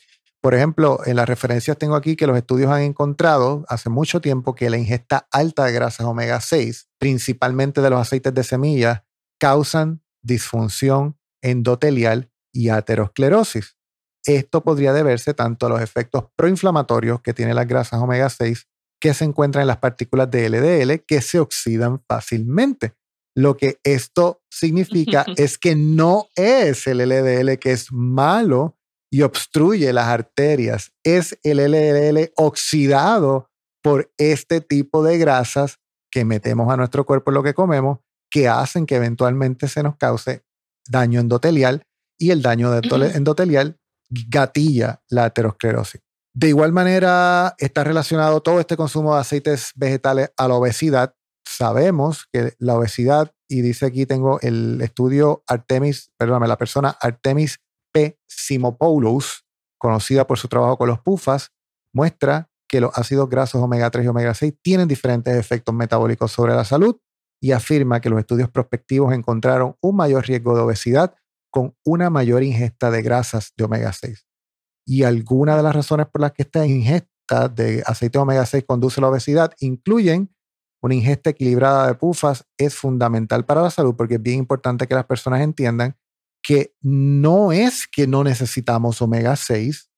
Por ejemplo, en las referencias tengo aquí que los estudios han encontrado hace mucho tiempo que la ingesta alta de grasas omega 6, principalmente de los aceites de semillas, causan disfunción endotelial y aterosclerosis. Esto podría deberse tanto a los efectos proinflamatorios que tienen las grasas omega 6 que se encuentran en las partículas de LDL que se oxidan fácilmente. Lo que esto significa [laughs] es que no es el LDL que es malo y obstruye las arterias, es el LDL oxidado por este tipo de grasas que metemos a nuestro cuerpo en lo que comemos, que hacen que eventualmente se nos cause daño endotelial y el daño endotelial gatilla la aterosclerosis. De igual manera, está relacionado todo este consumo de aceites vegetales a la obesidad. Sabemos que la obesidad, y dice aquí tengo el estudio Artemis, perdóname, la persona Artemis P. Simopoulos, conocida por su trabajo con los PUFAS, muestra que los ácidos grasos omega 3 y omega 6 tienen diferentes efectos metabólicos sobre la salud y afirma que los estudios prospectivos encontraron un mayor riesgo de obesidad con una mayor ingesta de grasas de omega 6. Y algunas de las razones por las que esta ingesta de aceite de omega 6 conduce a la obesidad incluyen una ingesta equilibrada de pufas es fundamental para la salud porque es bien importante que las personas entiendan que no es que no necesitamos omega 6,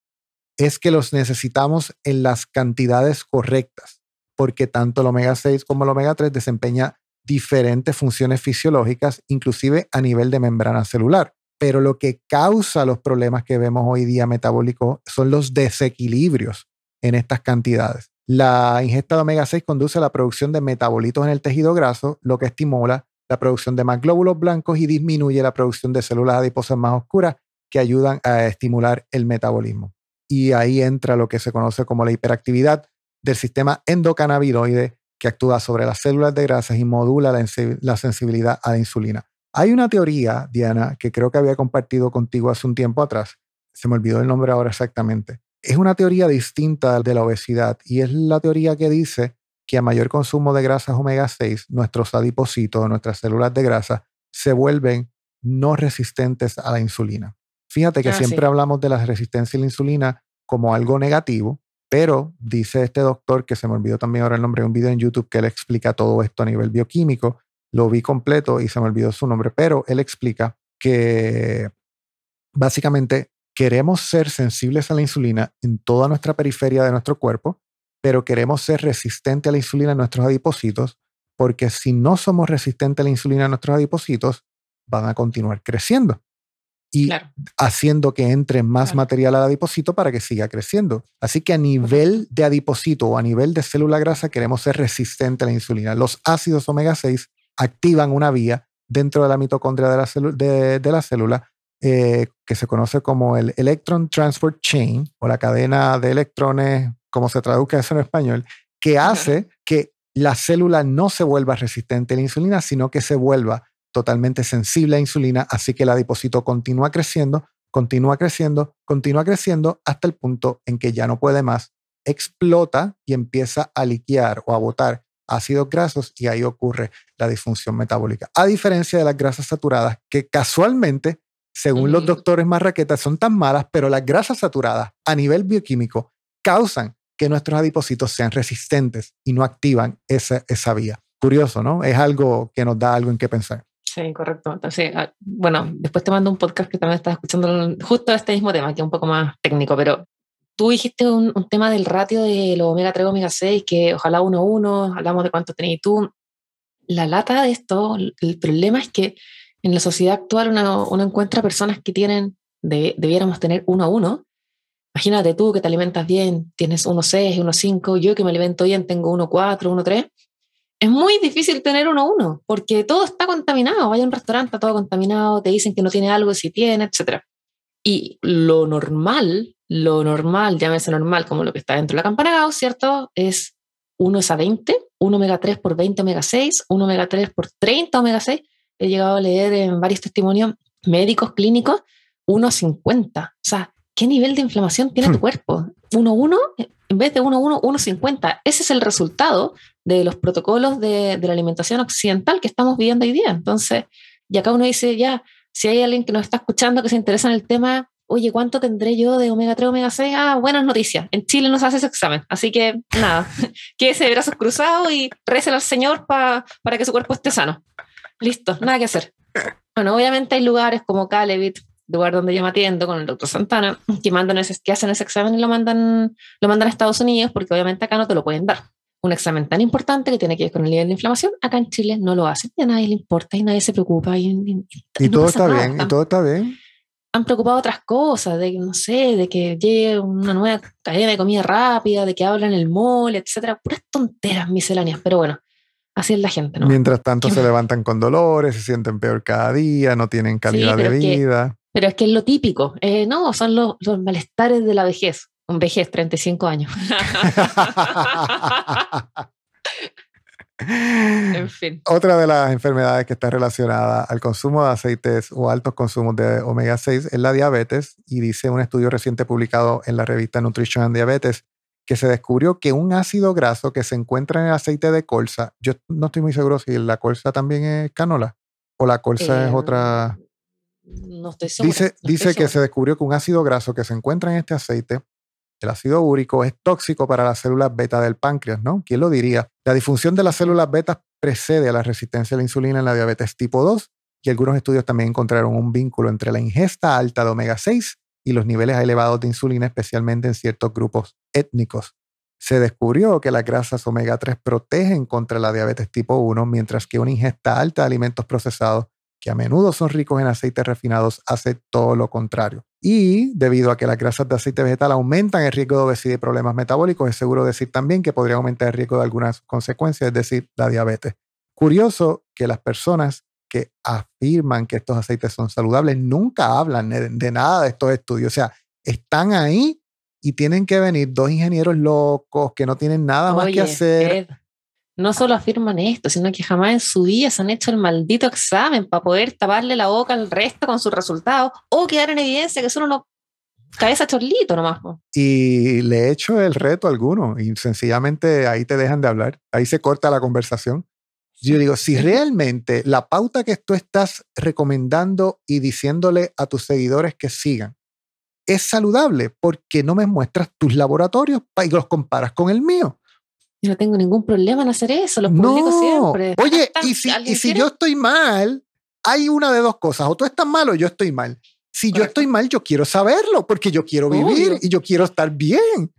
es que los necesitamos en las cantidades correctas, porque tanto el omega 6 como el omega 3 desempeña diferentes funciones fisiológicas, inclusive a nivel de membrana celular pero lo que causa los problemas que vemos hoy día metabólicos son los desequilibrios en estas cantidades. La ingesta de omega 6 conduce a la producción de metabolitos en el tejido graso, lo que estimula la producción de más glóbulos blancos y disminuye la producción de células adiposas más oscuras que ayudan a estimular el metabolismo. Y ahí entra lo que se conoce como la hiperactividad del sistema endocannabinoide que actúa sobre las células de grasas y modula la, sensibilidad a la insulina. Hay una teoría, Diana, que creo que había compartido contigo hace un tiempo atrás. Se me olvidó el nombre ahora exactamente. Es una teoría distinta de la obesidad y es la teoría que dice que a mayor consumo de grasas omega 6, nuestros adipocitos, nuestras células de grasa, se vuelven no resistentes a la insulina. Fíjate que ah, siempre hablamos de la resistencia a la insulina como algo negativo, pero dice este doctor, que se me olvidó también ahora el nombre de un video en YouTube que él explica todo esto a nivel bioquímico, lo vi completo y se me olvidó su nombre, pero él explica que básicamente queremos ser sensibles a la insulina en toda nuestra periferia de nuestro cuerpo, pero queremos ser resistentes a la insulina en nuestros adipocitos, porque si no somos resistentes a la insulina en nuestros adipocitos, van a continuar creciendo y haciendo que entre más material al adipocito para que siga creciendo. Así que a nivel de adipocito o a nivel de célula grasa queremos ser resistentes a la insulina. Los ácidos omega 6 activan una vía dentro de la mitocondria de la, de, la célula eh, que se conoce como el Electron Transport Chain o la cadena de electrones, como se traduzca eso en español, que hace que la célula no se vuelva resistente a la insulina, sino que se vuelva totalmente sensible a insulina, así que el adipocito continúa creciendo, continúa creciendo, continúa creciendo hasta el punto en que ya no puede más, explota y empieza a liquear o a botar ácidos grasos y ahí ocurre la disfunción metabólica. A diferencia de las grasas saturadas, que casualmente, según los doctores marraquetas, son tan malas, pero las grasas saturadas a nivel bioquímico causan que nuestros adipocitos sean resistentes y no activan esa, esa vía. Curioso, ¿no? Es algo que nos da algo en qué pensar. Sí, correcto. Entonces, ah, bueno, después te mando un podcast que también estás escuchando justo este mismo tema, que es un poco más técnico, pero tú dijiste un, tema del ratio de los omega 3 omega 6, que ojalá uno a uno, hablamos de cuánto tenéis tú. La lata de esto, el problema es que en la sociedad actual uno, uno encuentra personas que tienen, debiéramos tener uno a uno. Imagínate tú que te alimentas bien, tienes 1,6, 1,5, yo que me alimento bien tengo 1,4, 1,3 es muy difícil tener uno a uno, porque todo está contaminado. Vaya a un restaurante, está todo contaminado, te dicen que no tiene algo, si tiene, etc. Y lo normal, lo normal, llámese normal, como lo que está dentro de la campana Gauss, ¿cierto? Es 1 es a 20, 1 omega 3 por 20 omega 6, 1 omega 3 por 30 omega 6. He llegado a leer en varios testimonios médicos, clínicos, 1 a 50. O sea, ¿qué nivel de inflamación tiene tu cuerpo? 1-1 en vez de 1-1, 1-50. Ese es el resultado de los protocolos de, la alimentación occidental que estamos viviendo hoy día. Entonces, y acá uno dice, ya, si hay alguien que nos está escuchando que se interesa en el tema, oye, ¿cuánto tendré yo de omega 3, omega 6? Ah, buenas noticias. En Chile no se hace ese examen. Así que nada, [laughs] quédese de brazos cruzados y recen al Señor para que su cuerpo esté sano. Listo, nada que hacer. Bueno, obviamente hay lugares como Calevit, lugar donde yo me atiendo con el doctor Santana, que, mandan ese, que hacen ese examen y lo mandan, lo mandan a Estados Unidos porque obviamente acá no te lo pueden dar un examen tan importante que tiene que ver con el nivel de inflamación, acá en Chile no lo hacen y a nadie le importa y nadie se preocupa. Y, y, todo está bien, y todo está bien. Han preocupado otras cosas, de no sé, de que llegue una nueva cadena de comida rápida, de que hablan el mole, etcétera, puras tonteras misceláneas, pero bueno, así es la gente, ¿no? Mientras tanto se levantan con dolores, se sienten peor cada día, no tienen calidad de vida. pero es que es lo típico, eh, no, son los, los malestares de la vejez. Un vejez, 35 años. [laughs] en fin. Otra de las enfermedades que está relacionada al consumo de aceites o altos consumos de omega 6 es la diabetes y dice un estudio reciente publicado en la revista Nutrition and Diabetes que se descubrió que un ácido graso que se encuentra en el aceite de colza, yo no estoy muy seguro si la colza también es canola o la colza es em, otra... No estoy seguro. Dice, dice que se descubrió que un ácido graso que se encuentra en este aceite el ácido úrico es tóxico para las células beta del páncreas, ¿no? ¿Quién lo diría? La disfunción de las células beta precede a la resistencia a la insulina en la diabetes tipo 2 y algunos estudios también encontraron un vínculo entre la ingesta alta de omega 6 y los niveles elevados de insulina, especialmente en ciertos grupos étnicos. Se descubrió que las grasas omega 3 protegen contra la diabetes tipo 1, mientras que una ingesta alta de alimentos procesados que a menudo son ricos en aceites refinados, hace todo lo contrario. Y debido a que las grasas de aceite vegetal aumentan el riesgo de obesidad y problemas metabólicos, es seguro decir también que podría aumentar el riesgo de algunas consecuencias, es decir, la diabetes. Curioso que las personas que afirman que estos aceites son saludables nunca hablan de, nada de estos estudios. O sea, están ahí y tienen que venir dos ingenieros locos que no tienen nada más que hacer no solo afirman esto, sino que jamás en su vida se han hecho el maldito examen para poder taparle la boca al resto con sus resultados o quedar en evidencia que son unos cabeza chorlito nomás. Y le he hecho el reto a alguno y sencillamente ahí te dejan de hablar, ahí se corta la conversación. Yo digo, si realmente la pauta que tú estás recomendando y diciéndole a tus seguidores que sigan es saludable, ¿por qué no me muestras tus laboratorios y los comparas con el mío? Yo no tengo ningún problema en hacer eso, los publico no. siempre. Oye, y si, y si yo estoy mal, hay una de dos cosas, o tú estás mal o yo estoy mal. Si yo estoy mal, yo quiero saberlo porque yo quiero vivir y yo quiero estar bien.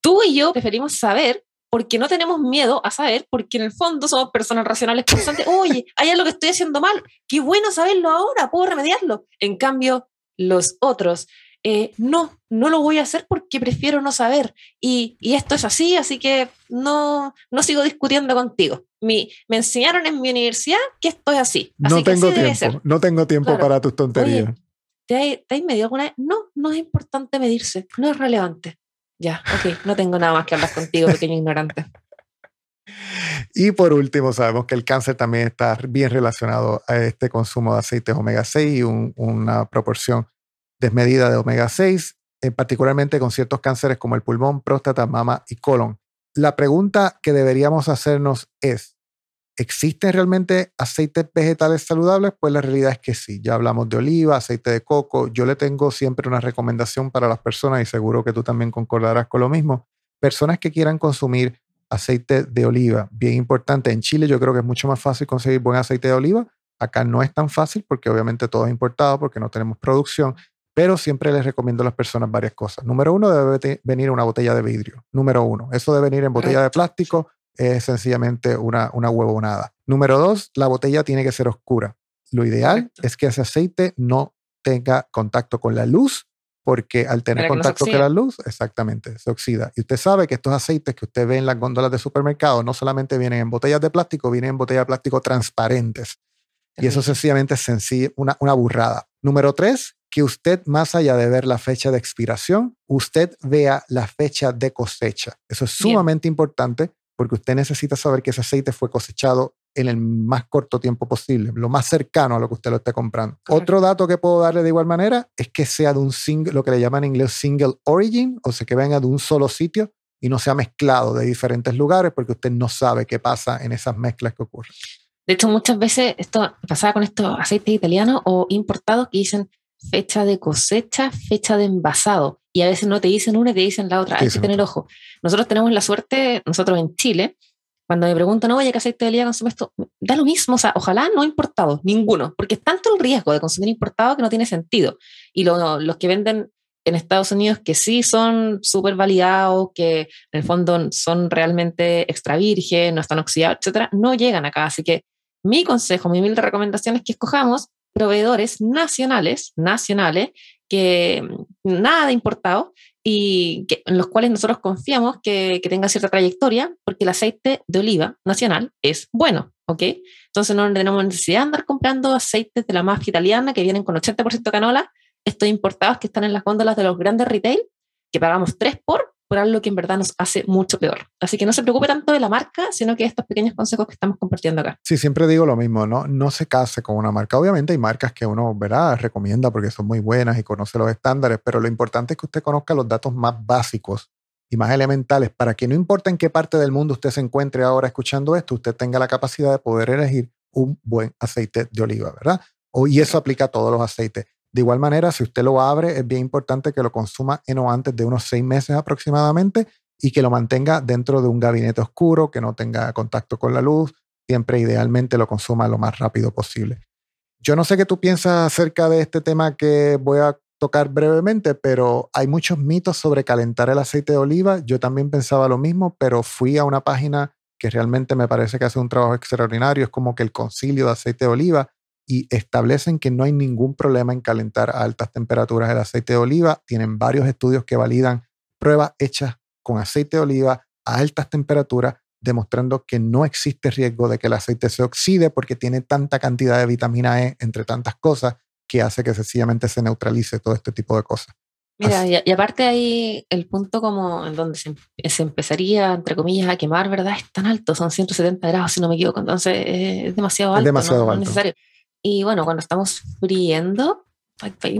Tú y yo preferimos saber porque no tenemos miedo a saber, porque en el fondo somos personas racionales constantes. [laughs] Oye, hay algo que estoy haciendo mal, qué bueno saberlo ahora, puedo remediarlo. En cambio, los otros eh, no, no lo voy a hacer porque prefiero no saber. Y, esto es así, así que no, no sigo discutiendo contigo. Mi, me enseñaron en mi universidad que esto es así. no, tengo tiempo, no tengo tiempo para tus tonterías. ¿te, hay, ¿Te medido alguna vez? No, no es importante medirse, no es relevante. Ya, ok, no tengo nada más que hablar contigo, [laughs] pequeño ignorante. Y por último, sabemos que el cáncer también está bien relacionado a este consumo de aceites omega 6 y una proporción desmedida de omega 6, eh, particularmente con ciertos cánceres como el pulmón, próstata, mama y colon. La pregunta que deberíamos hacernos es, ¿existen realmente aceites vegetales saludables? Pues la realidad es que sí. Ya hablamos de oliva, aceite de coco. Yo le tengo siempre una recomendación para las personas y seguro que tú también concordarás con lo mismo. Personas que quieran consumir aceite de oliva, bien importante. En Chile yo creo que es mucho más fácil conseguir buen aceite de oliva. Acá no es tan fácil porque obviamente todo es importado porque no tenemos producción, pero siempre les recomiendo a las personas varias cosas. Número uno, debe venir una botella de vidrio. Número uno, eso de venir en botella de plástico es sencillamente una, una huevonada. Número dos, la botella tiene que ser oscura. Lo ideal es que ese aceite no tenga contacto con la luz, porque al tener contacto con la luz, exactamente, se oxida. Y usted sabe que estos aceites que usted ve en las góndolas de supermercado no solamente vienen en botellas de plástico, vienen en botellas de plástico transparentes. Y eso sencillamente es sencillo, una, una burrada. Número tres, que usted, más allá de ver la fecha de expiración, usted vea la fecha de cosecha. Eso es sumamente importante porque usted necesita saber que ese aceite fue cosechado en el más corto tiempo posible, lo más cercano a lo que usted lo esté comprando. Otro dato que puedo darle de igual manera es que sea de un single, lo que le llaman en inglés single origin, o sea, que venga de un solo sitio y no sea mezclado de diferentes lugares porque usted no sabe qué pasa en esas mezclas que ocurren. De hecho, muchas veces esto pasaba con estos aceites italianos o importados que dicen fecha de cosecha, fecha de envasado. Y a veces no te dicen una y te dicen la otra. Hay que tener ojo. Nosotros tenemos la suerte, nosotros en Chile, cuando me preguntan, oye, ¿qué aceite de oliva consume esto? Da lo mismo, o sea, ojalá no importado, ninguno, porque es tanto el riesgo de consumir importado que no tiene sentido. Y los que venden en Estados Unidos que sí son súper validados, que en el fondo son realmente extra virgen, no están oxidados, etcétera, no llegan acá. Así que mi consejo, mi humilde recomendación es que escojamos proveedores nacionales, nacionales, que nada de importado y en los cuales nosotros confiamos que, que tenga cierta trayectoria, porque el aceite de oliva nacional es bueno, ¿ok? Entonces no tenemos necesidad de andar comprando aceites de la mafia italiana que vienen con 80% canola, estos importados que están en las góndolas de los grandes retail, que pagamos 3 por, por algo que en verdad nos hace mucho peor. Así que no se preocupe tanto de la marca, sino que estos pequeños consejos que estamos compartiendo acá. Sí, siempre digo lo mismo, no, no se case con una marca. Obviamente hay marcas que uno verá, recomienda porque son muy buenas y conoce los estándares, pero lo importante es que usted conozca los datos más básicos y más elementales para que no importa en qué parte del mundo usted se encuentre ahora escuchando esto, usted tenga la capacidad de poder elegir un buen aceite de oliva, ¿verdad? Y eso aplica a todos los aceites. De igual manera, si usted lo abre, es bien importante que lo consuma en o antes de unos seis meses aproximadamente y que lo mantenga dentro de un gabinete oscuro, que no tenga contacto con la luz. Siempre idealmente lo consuma lo más rápido posible. Yo no sé qué tú piensas acerca de este tema que voy a tocar brevemente, pero hay muchos mitos sobre calentar el aceite de oliva. Yo también pensaba lo mismo, pero fui a una página que realmente me parece que hace un trabajo extraordinario. Es como que el concilio de aceite de oliva y establecen que no hay ningún problema en calentar a altas temperaturas el aceite de oliva. Tienen varios estudios que validan pruebas hechas con aceite de oliva a altas temperaturas, demostrando que no existe riesgo de que el aceite se oxide porque tiene tanta cantidad de vitamina E, entre tantas cosas, que hace que sencillamente se neutralice todo este tipo de cosas. Mira, y, aparte ahí el punto como en donde se, empezaría, entre comillas, a quemar, ¿verdad? Es tan alto, son 170 grados, si no me equivoco, entonces es demasiado alto. Es demasiado alto. necesario. Y bueno, cuando estamos friendo,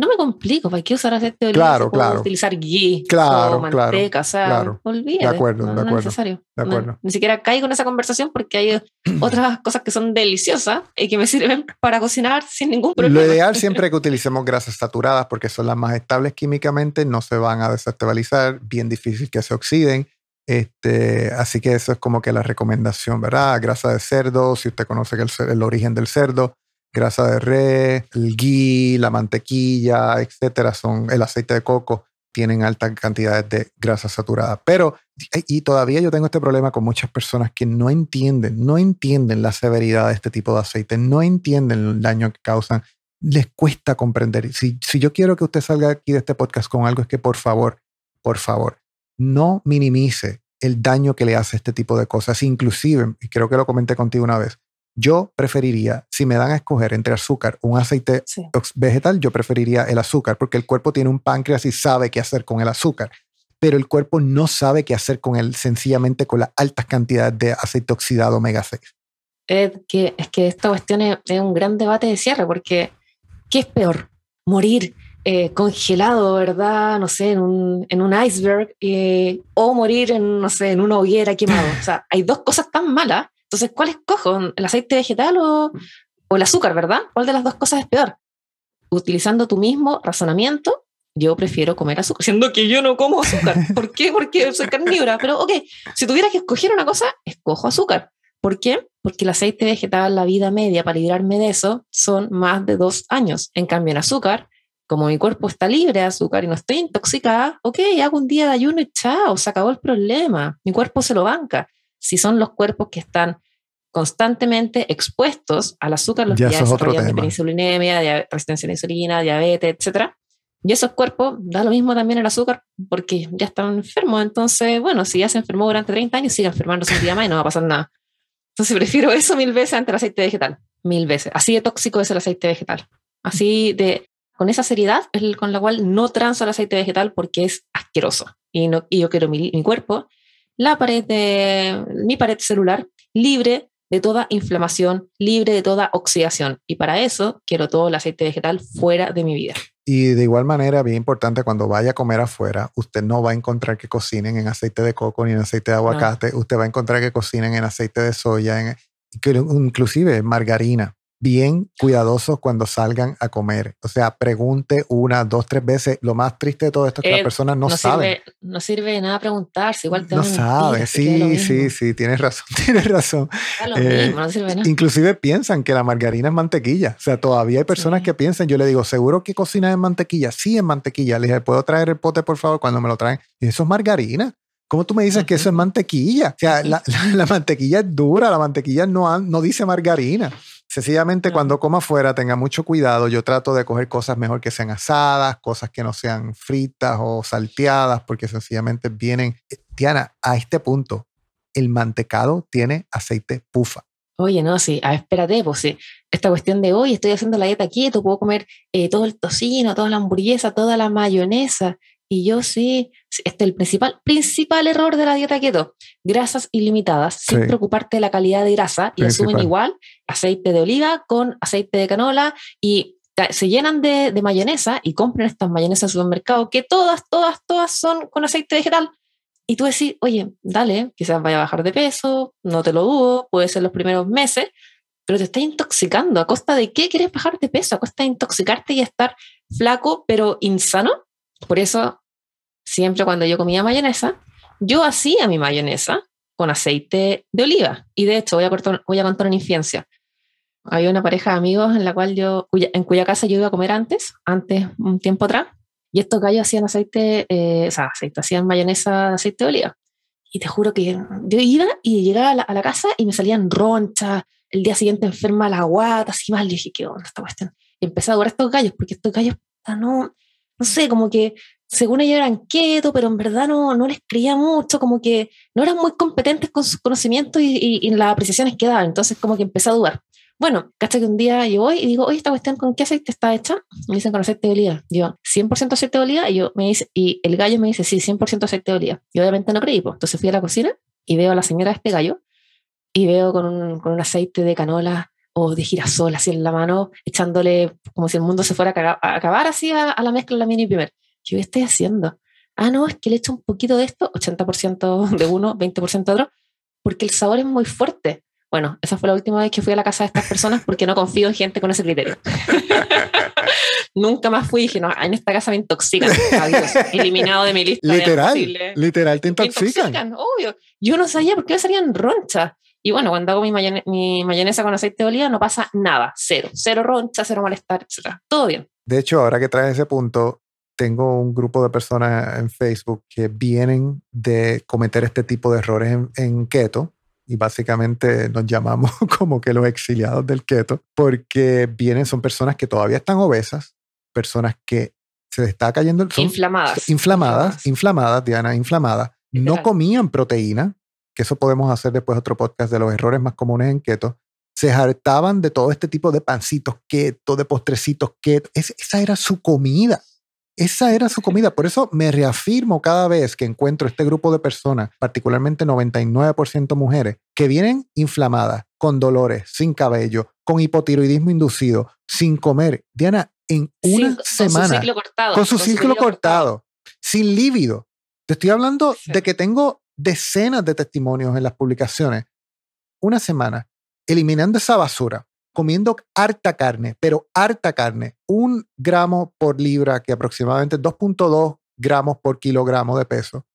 no me complico, ¿para qué usar aceite de oliva? Claro, claro. utilizar ghee claro, o manteca, o sea, claro. olvídate. De acuerdo, no, de no acuerdo. es necesario. De No, acuerdo. ni siquiera caigo en esa conversación porque hay [clears throat] otras cosas que son deliciosas y que me sirven para cocinar sin ningún problema. Lo ideal [laughs] siempre es que utilicemos grasas saturadas porque son las más estables químicamente, no se van a desestabilizar, bien difícil que se oxiden. Este, así que eso es como que la recomendación, ¿verdad? Grasa de cerdo, si usted conoce el, el origen del cerdo, grasa de res, el ghee, la mantequilla, etcétera, son el aceite de coco, tienen altas cantidades de grasa saturada. Pero, y todavía yo tengo este problema con muchas personas que no entienden, no entienden la severidad de este tipo de aceite, no entienden el daño que causan, les cuesta comprender. Si, si yo quiero que usted salga aquí de este podcast con algo, es que por favor, por favor, no minimice el daño que le hace este tipo de cosas. Inclusive, y creo que lo comenté contigo una vez, yo preferiría, si me dan a escoger entre azúcar un aceite Sí. vegetal, yo preferiría el azúcar, porque el cuerpo tiene un páncreas y sabe qué hacer con el azúcar, pero el cuerpo no sabe qué hacer con él sencillamente con las altas cantidades de aceite oxidado omega 6. Ed, que, es que esta cuestión es, es un gran debate de cierre, porque ¿qué es peor? Morir eh, congelado, ¿verdad? No sé, en un, en un iceberg, eh, o morir en, no sé, en una hoguera quemado. O sea, hay dos cosas tan malas. Entonces, ¿cuál escojo? ¿El aceite vegetal o, o el azúcar, verdad? ¿Cuál de las dos cosas es peor? Utilizando tu mismo razonamiento, yo prefiero comer azúcar, siendo que yo no como azúcar. [laughs] ¿Por qué? Porque soy carnívora. Pero, ok, si tuviera que escoger una cosa, escojo azúcar. ¿Por qué? Porque el aceite vegetal, la vida media para librarme de eso, son más de dos años. En cambio, en azúcar, como mi cuerpo está libre de azúcar y no estoy intoxicada, ok, hago un día de ayuno y chao, se acabó el problema. Mi cuerpo se lo banca. Si son los cuerpos que están constantemente expuestos al azúcar, los Ya que ya desarrollan dia- resistencia a la insulina, diabetes, etcétera. Y esos cuerpos, da lo mismo también el azúcar, porque ya están enfermos. Entonces, bueno, si ya se enfermó durante 30 años, sigue enfermándose un día más y no va a pasar nada. Entonces [laughs] prefiero eso mil veces ante el aceite vegetal. Mil veces. Así de tóxico es el aceite vegetal. Así de, con esa seriedad es el- con la cual no transo el aceite vegetal porque es asqueroso. Y, no, y yo quiero mi, mi cuerpo, la pared de, mi pared celular libre de toda inflamación, libre de toda oxidación. Y para eso quiero todo el aceite vegetal fuera de mi vida. Y de igual manera, bien importante, cuando vaya a comer afuera, usted no va a encontrar que cocinen en aceite de coco ni en aceite de aguacate. Usted va a encontrar que cocinen en aceite de soya, en, inclusive margarina. Bien cuidadosos cuando salgan a comer. O sea, pregunte una, dos, tres veces. Lo más triste de todo esto es que Eh, las personas no, saben. Sirve, no sirve de nada preguntarse, igual te No saben. lo Sí, sí, sí, tienes razón, [laughs] tienes razón. Eh, mismo, no sirve nada. Inclusive piensan que la margarina es mantequilla. O sea, todavía hay personas Sí. que piensan, yo le digo, ¿seguro que cocinas en mantequilla? Sí, en mantequilla. Le dije, ¿puedo traer el pote, por favor, cuando me lo traen? Y eso es margarina. ¿Cómo tú me dices que eso es mantequilla? O sea, la, la- [laughs] la mantequilla es dura, la mantequilla no, no dice margarina. Sencillamente, cuando coma afuera, tenga mucho cuidado. Yo trato de coger cosas mejor que sean asadas, cosas que no sean fritas o salteadas, porque sencillamente vienen. Diana, a este punto, el mantecado tiene aceite pufa. Oye, no, sí, a ver, espérate, pues sí. Esta cuestión de hoy estoy haciendo la dieta keto, puedo comer eh, todo el tocino, toda la hamburguesa, toda la mayonesa. Y yo sí, este es el principal, principal error de la dieta keto. Grasas ilimitadas, sin Sí. preocuparte de la calidad de grasa, y asumen igual aceite de oliva con aceite de canola y se llenan de, de mayonesa y compran estas mayonesas en supermercado que todas, todas, todas son con aceite vegetal. Y tú decís, oye, dale, quizás vaya a bajar de peso, no te lo dudo, puede ser los primeros meses, pero te estás intoxicando. ¿A costa de qué quieres bajar de peso? ¿A costa de intoxicarte y estar flaco pero insano? Por eso, siempre cuando yo comía mayonesa, yo hacía mi mayonesa con aceite de oliva. Y de hecho, voy a, cortar- voy a contar una infidencia. Había una pareja de amigos en la cual yo, cuya- en cuya casa yo iba a comer antes, antes, un tiempo atrás, y estos gallos hacían aceite, eh, o sea, aceite, hacían mayonesa de aceite de oliva. Y te juro que yo iba y llegaba a la, a la casa y me salían ronchas, el día siguiente enferma la guata, así mal. Y dije, ¿qué onda esta cuestión? Y empecé a adorar estos gallos, porque estos gallos, no, no sé, como que según ellos eran quietos, pero en verdad no, no les creía mucho, como que no eran muy competentes con sus conocimientos y, y, y las apreciaciones que daban. Entonces, como que empecé a dudar. Bueno, cacha que un día yo voy y digo, oye, esta cuestión, ¿con qué aceite está hecha? Me dicen con aceite de oliva. Yo, 100% aceite de oliva. Y, yo me dice, y el gallo me dice, sí, 100% aceite de oliva. Y obviamente no creí. Pues. Entonces fui a la cocina y veo a la señora de este gallo y veo con un, con un aceite de canola o de girasol así en la mano, echándole como si el mundo se fuera a, acabar así a, la mezcla de la mini primer. ¿Qué estoy haciendo? Ah, no, es que le echo un poquito de esto, 80% de uno, 20% de otro, porque el sabor es muy fuerte. Bueno, esa fue la última vez que fui a la casa de estas personas porque no confío en gente con ese criterio. [laughs] Nunca más fui y dije, no, en esta casa me intoxican. eliminado de mi lista. Literal, literal, te intoxican. Me intoxican, obvio. Yo no sabía por qué me salían ronchas. Y bueno, cuando hago mi, mi mayonesa con aceite de oliva no pasa nada, cero. Cero roncha, cero malestar, etc. Todo bien. De hecho, ahora que traes ese punto, tengo un grupo de personas en Facebook que vienen de cometer este tipo de errores en, en keto y básicamente nos llamamos [laughs] como que los exiliados del keto, porque vienen, son personas que todavía están obesas, personas que se les está cayendo... Son inflamadas. Inflamadas, inflamadas, Diana, inflamadas. No comían proteína, que eso podemos hacer después otro podcast de los errores más comunes en keto. Se hartaban de todo este tipo de pancitos keto, de postrecitos keto. esa era su comida. Esa era su comida. Por eso me reafirmo cada vez que encuentro este grupo de personas, particularmente 99% mujeres, que vienen inflamadas, con dolores, sin cabello, con hipotiroidismo inducido, sin comer. Diana, en una semana. Con su ciclo cortado. Con su ciclo, cortado, sin lívido. Te estoy hablando de que tengo decenas de testimonios en las publicaciones. Una semana, eliminando esa basura, comiendo harta carne, pero harta carne, un gramo por libra, que aproximadamente 2.2 gramos por kilogramo de peso,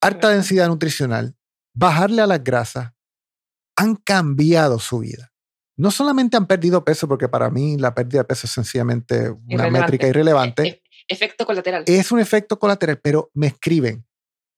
harta densidad nutricional, bajarle a las grasas, han cambiado su vida. No solamente han perdido peso, porque para mí la pérdida de peso es sencillamente una métrica irrelevante. E-, efecto colateral. Es un efecto colateral, pero me escriben,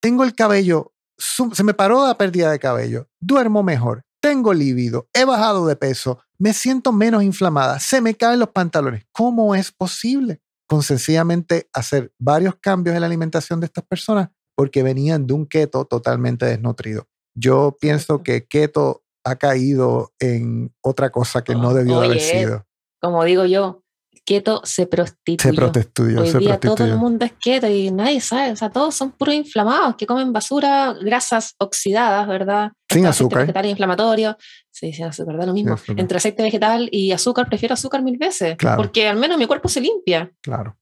tengo el cabello, se me paró la pérdida de cabello, duermo mejor, tengo lívido, he bajado de peso, me siento menos inflamada, se me caen los pantalones. ¿Cómo es posible? Con sencillamente hacer varios cambios en la alimentación de estas personas porque venían de un keto totalmente desnutrido. Yo pienso que keto ha caído en otra cosa que no debió haber sido. Como digo yo, keto se prostituyó. Se prostituyó. Hoy día todo el mundo es keto y nadie sabe, o sea, todos son puros inflamados que comen basura, grasas oxidadas, ¿verdad? Sin azúcar. Vegetal inflamatorio. Sí, sin azúcar, da lo mismo. Entre aceite vegetal y azúcar, prefiero azúcar mil veces. Porque al menos mi cuerpo se limpia. Claro.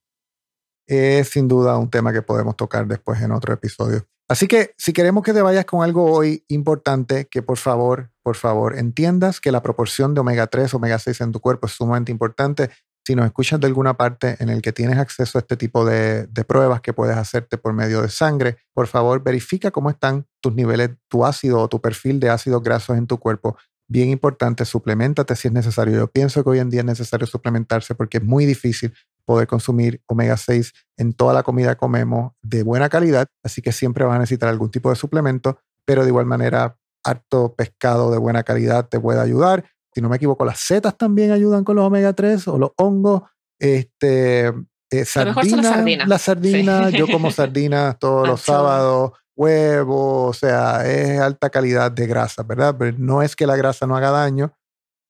Es sin duda un tema que podemos tocar después en otro episodio. Así que si queremos que te vayas con algo hoy importante, que por favor, por favor, entiendas que la proporción de omega 3, omega 6 en tu cuerpo es sumamente importante si nos escuchas de alguna parte en el que tienes acceso a este tipo de, pruebas que puedes hacerte por medio de sangre, por favor verifica cómo están tus niveles, tu ácido o tu perfil de ácidos grasos en tu cuerpo. Bien importante, suplementate si es necesario. Yo pienso que hoy en día es necesario suplementarse porque es muy difícil poder consumir omega 6 en toda la comida que comemos de buena calidad, así que siempre vas a necesitar algún tipo de suplemento, pero de igual manera, harto pescado de buena calidad te puede ayudar si no me equivoco, las setas también ayudan con los omega 3 o los hongos. Este, eh, sardina, la sardina, yo como sardinas [laughs] todos los sábados, huevos, o sea, es alta calidad de grasa, ¿verdad? Pero no es que la grasa no haga daño,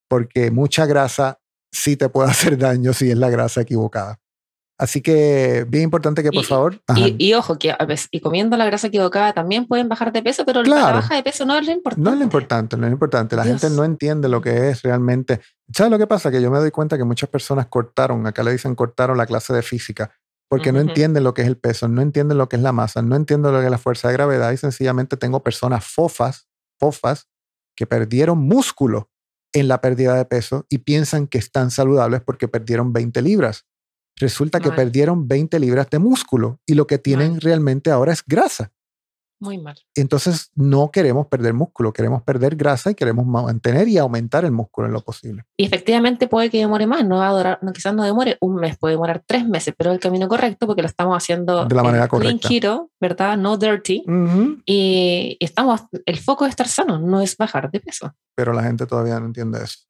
porque mucha grasa sí te puede [laughs] hacer daño si es la grasa equivocada. Así que bien importante que por favor. Y, ojo, que y comiendo la grasa equivocada también pueden bajar de peso, pero la baja de peso no es lo importante. No es lo importante, no es lo importante. La gente no entiende lo que es realmente. ¿Sabes lo que pasa? Que yo me doy cuenta que muchas personas cortaron, acá le dicen cortaron la clase de física, porque no entienden lo que es el peso, no entienden lo que es la masa, no entienden lo que es la fuerza de gravedad y sencillamente tengo personas fofas, fofas, que perdieron músculo en la pérdida de peso y piensan que están saludables porque perdieron 20 libras resulta que perdieron 20 libras de músculo y lo que tienen realmente ahora es grasa. Muy mal. Entonces no queremos perder músculo, queremos perder grasa y queremos mantener y aumentar el músculo en lo posible. Y efectivamente puede que demore más, no va a durar, no, quizás no demore un mes, puede demorar tres meses, pero es el camino correcto porque lo estamos haciendo de la manera correcta. Clean ¿verdad? No dirty. y, estamos, el foco es estar sano, no es bajar de peso. Pero la gente todavía no entiende eso.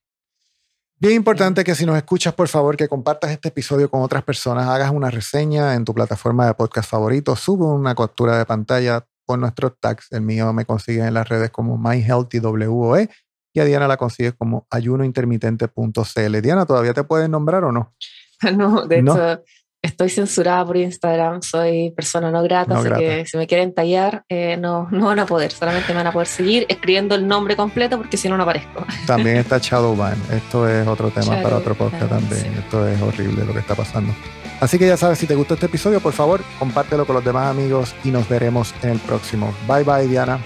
Bien importante que si nos escuchas, por favor, que compartas este episodio con otras personas, hagas una reseña en tu plataforma de podcast favorito, sube una captura de pantalla con nuestros tags. El mío me consigues en las redes como MyHealthyWOE y a Diana la consigues como ayunointermitente.cl. Diana, ¿todavía te puedes nombrar o no? [laughs] No, de hecho, Estoy censurada por Instagram, soy persona no grata, así que si me quieren tallar, eh, no, [laughs] no van a poder, solamente me van a poder seguir escribiendo el nombre completo porque si no, no aparezco. También está [laughs] Shadowban, esto es otro tema para otro podcast también, esto es horrible lo que está pasando. Así que ya sabes, si te gustó este episodio, por favor, compártelo con los demás amigos y nos veremos en el próximo. Bye bye, Diana.